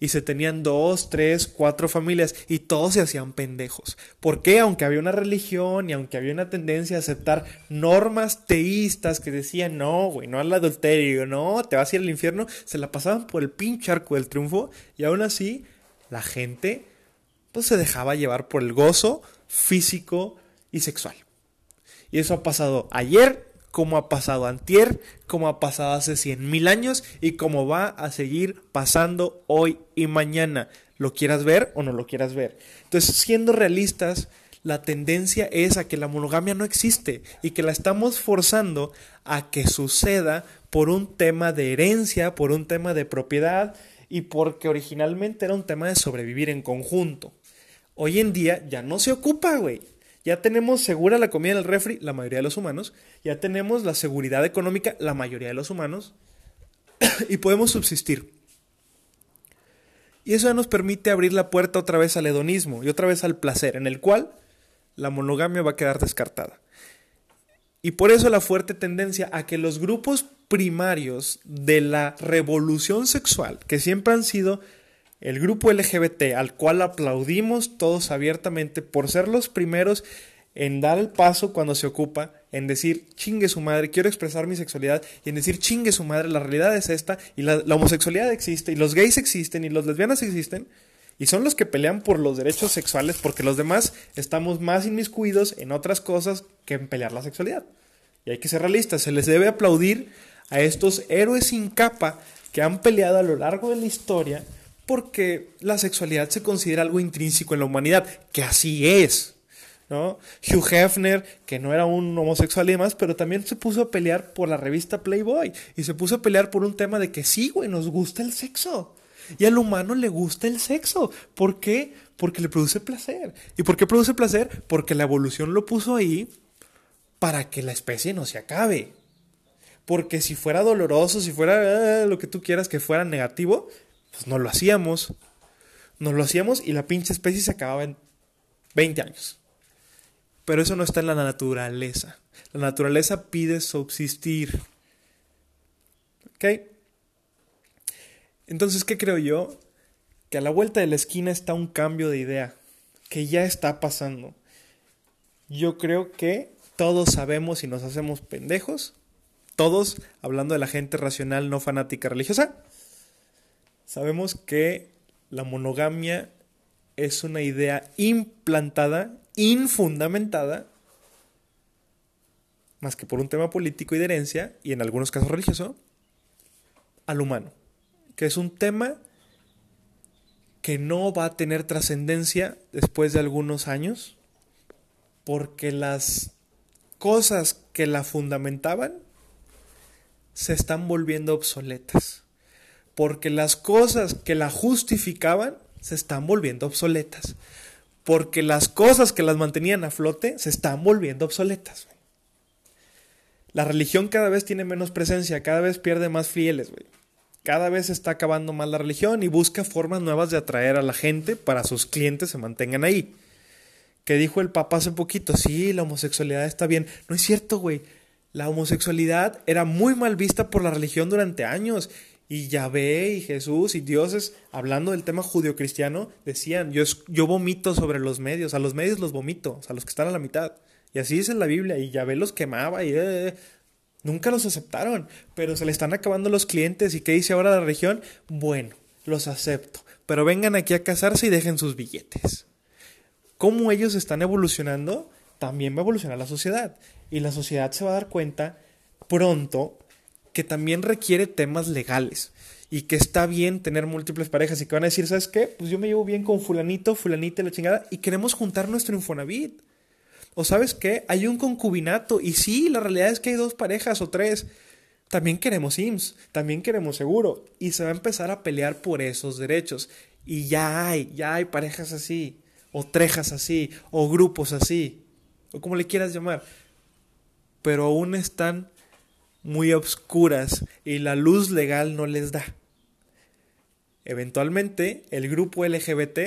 Y se tenían dos, tres, cuatro familias y todos se hacían pendejos. Porque aunque había una religión y aunque había una tendencia a aceptar normas teístas que decían no, güey, no al adulterio, no, te vas a ir al infierno, se la pasaban por el pinche arco del triunfo y aún así la gente pues se dejaba llevar por el gozo físico y sexual. Y eso ha pasado ayer, como ha pasado antier, como ha pasado hace cien mil años y como va a seguir pasando hoy y mañana. Lo quieras ver o no lo quieras ver. Entonces, siendo realistas, la tendencia es a que la monogamia no existe y que la estamos forzando a que suceda por un tema de herencia, por un tema de propiedad y porque originalmente era un tema de sobrevivir en conjunto. Hoy en día ya no se ocupa, güey. Ya tenemos segura la comida en el refri, la mayoría de los humanos. Ya tenemos la seguridad económica, la mayoría de los humanos. [COUGHS] y podemos subsistir. Y eso ya nos permite abrir la puerta otra vez al hedonismo y otra vez al placer, en el cual la monogamia va a quedar descartada. Y por eso la fuerte tendencia a que los grupos primarios de la revolución sexual, que siempre han sido el grupo LGBT al cual aplaudimos todos abiertamente por ser los primeros en dar el paso cuando se ocupa, en decir chingue su madre, quiero expresar mi sexualidad, y en decir chingue su madre, la realidad es esta, y la, homosexualidad existe, y los gays existen, y los lesbianas existen, y son los que pelean por los derechos sexuales, porque los demás estamos más inmiscuidos en otras cosas que en pelear la sexualidad. Y hay que ser realistas, se les debe aplaudir a estos héroes sin capa que han peleado a lo largo de la historia porque la sexualidad se considera algo intrínseco en la humanidad, que así es. ¿no? Hugh Hefner, que no era un homosexual y demás, pero también se puso a pelear por la revista Playboy y se puso a pelear por un tema de que sí, güey, nos gusta el sexo. Y al humano le gusta el sexo. ¿Por qué? Porque le produce placer. ¿Y por qué produce placer? Porque la evolución lo puso ahí para que la especie no se acabe. Porque si fuera doloroso, si fuera eh, lo que tú quieras que fuera negativo, no lo hacíamos. No lo hacíamos y la pinche especie se acababa en 20 años. Pero eso no está en la naturaleza. La naturaleza pide subsistir. ¿Ok? Entonces, ¿qué creo yo? Que a la vuelta de la esquina está un cambio de idea. Que ya está pasando. Yo creo que todos sabemos y nos hacemos pendejos. Todos, hablando de la gente racional, no fanática religiosa, Sabemos que la monogamia es una idea implantada, infundamentada, más que por un tema político y de herencia, y en algunos casos religioso, al humano. Que es un tema que no va a tener trascendencia después de algunos años, porque las cosas que la fundamentaban se están volviendo obsoletas porque las cosas que la justificaban se están volviendo obsoletas, porque las cosas que las mantenían a flote se están volviendo obsoletas. La religión cada vez tiene menos presencia, cada vez pierde más fieles. Cada vez está acabando más la religión y busca formas nuevas de atraer a la gente para sus clientes se mantengan ahí. Que dijo el Papa hace poquito, sí, la homosexualidad está bien. No es cierto, güey. La homosexualidad era muy mal vista por la religión durante años y Yahvé y Jesús y dioses, hablando del tema judio-cristiano, decían, yo, yo vomito sobre los medios, a los medios los vomito, a los que están a la mitad. Y así dice la Biblia, y Yahvé los quemaba y eh, nunca los aceptaron, pero se le están acabando los clientes. ¿Y qué dice ahora la región? Bueno, los acepto, pero vengan aquí a casarse y dejen sus billetes. ¿Cómo ellos están evolucionando? También va a evolucionar la sociedad. Y la sociedad se va a dar cuenta pronto que también requiere temas legales. y que está bien tener múltiples parejas y que van a decir, ¿sabes qué? Pues yo me llevo bien con fulanito, fulanita, la chingada y queremos juntar nuestro Infonavit. O sabes qué? Hay un concubinato y sí, la realidad es que hay dos parejas o tres. También queremos IMSS, también queremos seguro y se va a empezar a pelear por esos derechos. Y ya hay, ya hay parejas así, o trejas así, o grupos así, o como le quieras llamar. Pero aún están muy obscuras y la luz legal no les da. Eventualmente, el grupo LGBT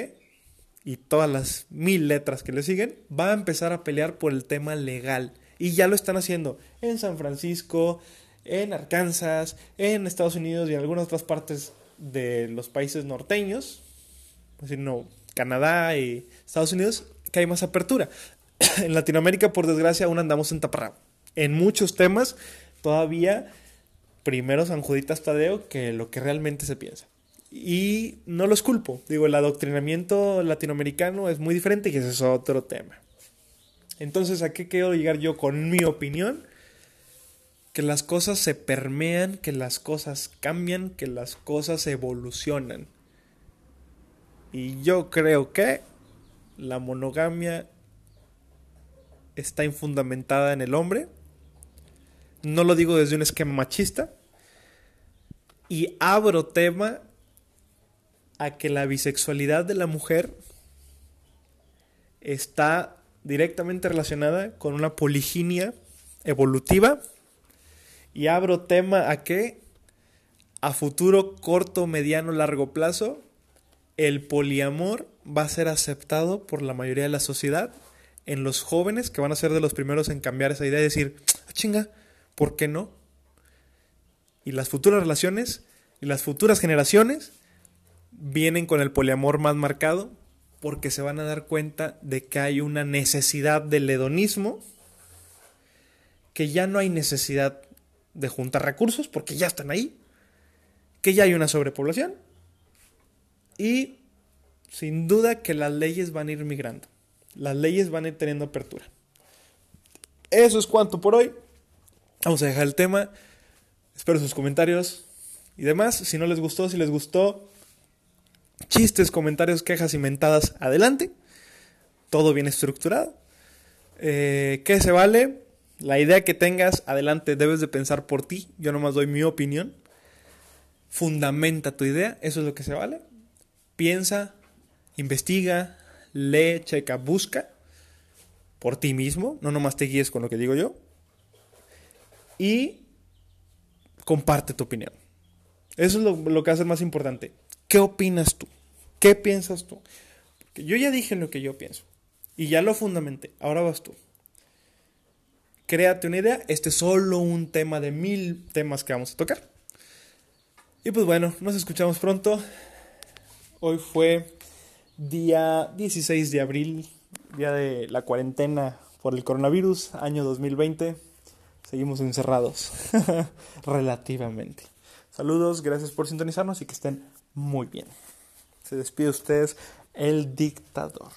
y todas las mil letras que le siguen va a empezar a pelear por el tema legal. Y ya lo están haciendo en San Francisco, en Arkansas, en Estados Unidos y en algunas otras partes de los países norteños, es decir, no, Canadá y Estados Unidos, que hay más apertura. [CLEARS THROAT] en Latinoamérica, por desgracia, aún andamos en taparrabo. En muchos temas, todavía primero San Juditas Tadeo que lo que realmente se piensa. Y no los culpo. Digo, el adoctrinamiento latinoamericano es muy diferente y ese es otro tema. Entonces, ¿a qué quiero llegar yo con mi opinión? Que las cosas se permean, que las cosas cambian, que las cosas evolucionan. Y yo creo que la monogamia está infundamentada en el hombre. No lo digo desde un esquema machista. Y abro tema a que la bisexualidad de la mujer está directamente relacionada con una poliginia evolutiva. Y abro tema a que a futuro, corto, mediano, largo plazo, el poliamor va a ser aceptado por la mayoría de la sociedad en los jóvenes que van a ser de los primeros en cambiar esa idea y decir, ah, chinga, ¿por qué no? Y las futuras relaciones y las futuras generaciones vienen con el poliamor más marcado porque se van a dar cuenta de que hay una necesidad del hedonismo, que ya no hay necesidad de juntar recursos porque ya están ahí, que ya hay una sobrepoblación y sin duda que las leyes van a ir migrando. Las leyes van a ir teniendo apertura. Eso es cuanto por hoy. Vamos a dejar el tema. Espero sus comentarios y demás. Si no les gustó, si les gustó, chistes, comentarios, quejas inventadas, adelante. Todo bien estructurado. Eh, ¿Qué se vale? La idea que tengas, adelante, debes de pensar por ti. Yo nomás doy mi opinión. Fundamenta tu idea, eso es lo que se vale piensa, investiga, lee, checa, busca por ti mismo, no nomás te guíes con lo que digo yo, y comparte tu opinión. Eso es lo, lo que hace más importante. ¿Qué opinas tú? ¿Qué piensas tú? Porque yo ya dije lo que yo pienso y ya lo fundamenté. Ahora vas tú. Créate una idea. Este es solo un tema de mil temas que vamos a tocar. Y pues bueno, nos escuchamos pronto. Hoy fue día 16 de abril, día de la cuarentena por el coronavirus, año 2020. Seguimos encerrados, [LAUGHS] relativamente. Saludos, gracias por sintonizarnos y que estén muy bien. Se despide ustedes el dictador.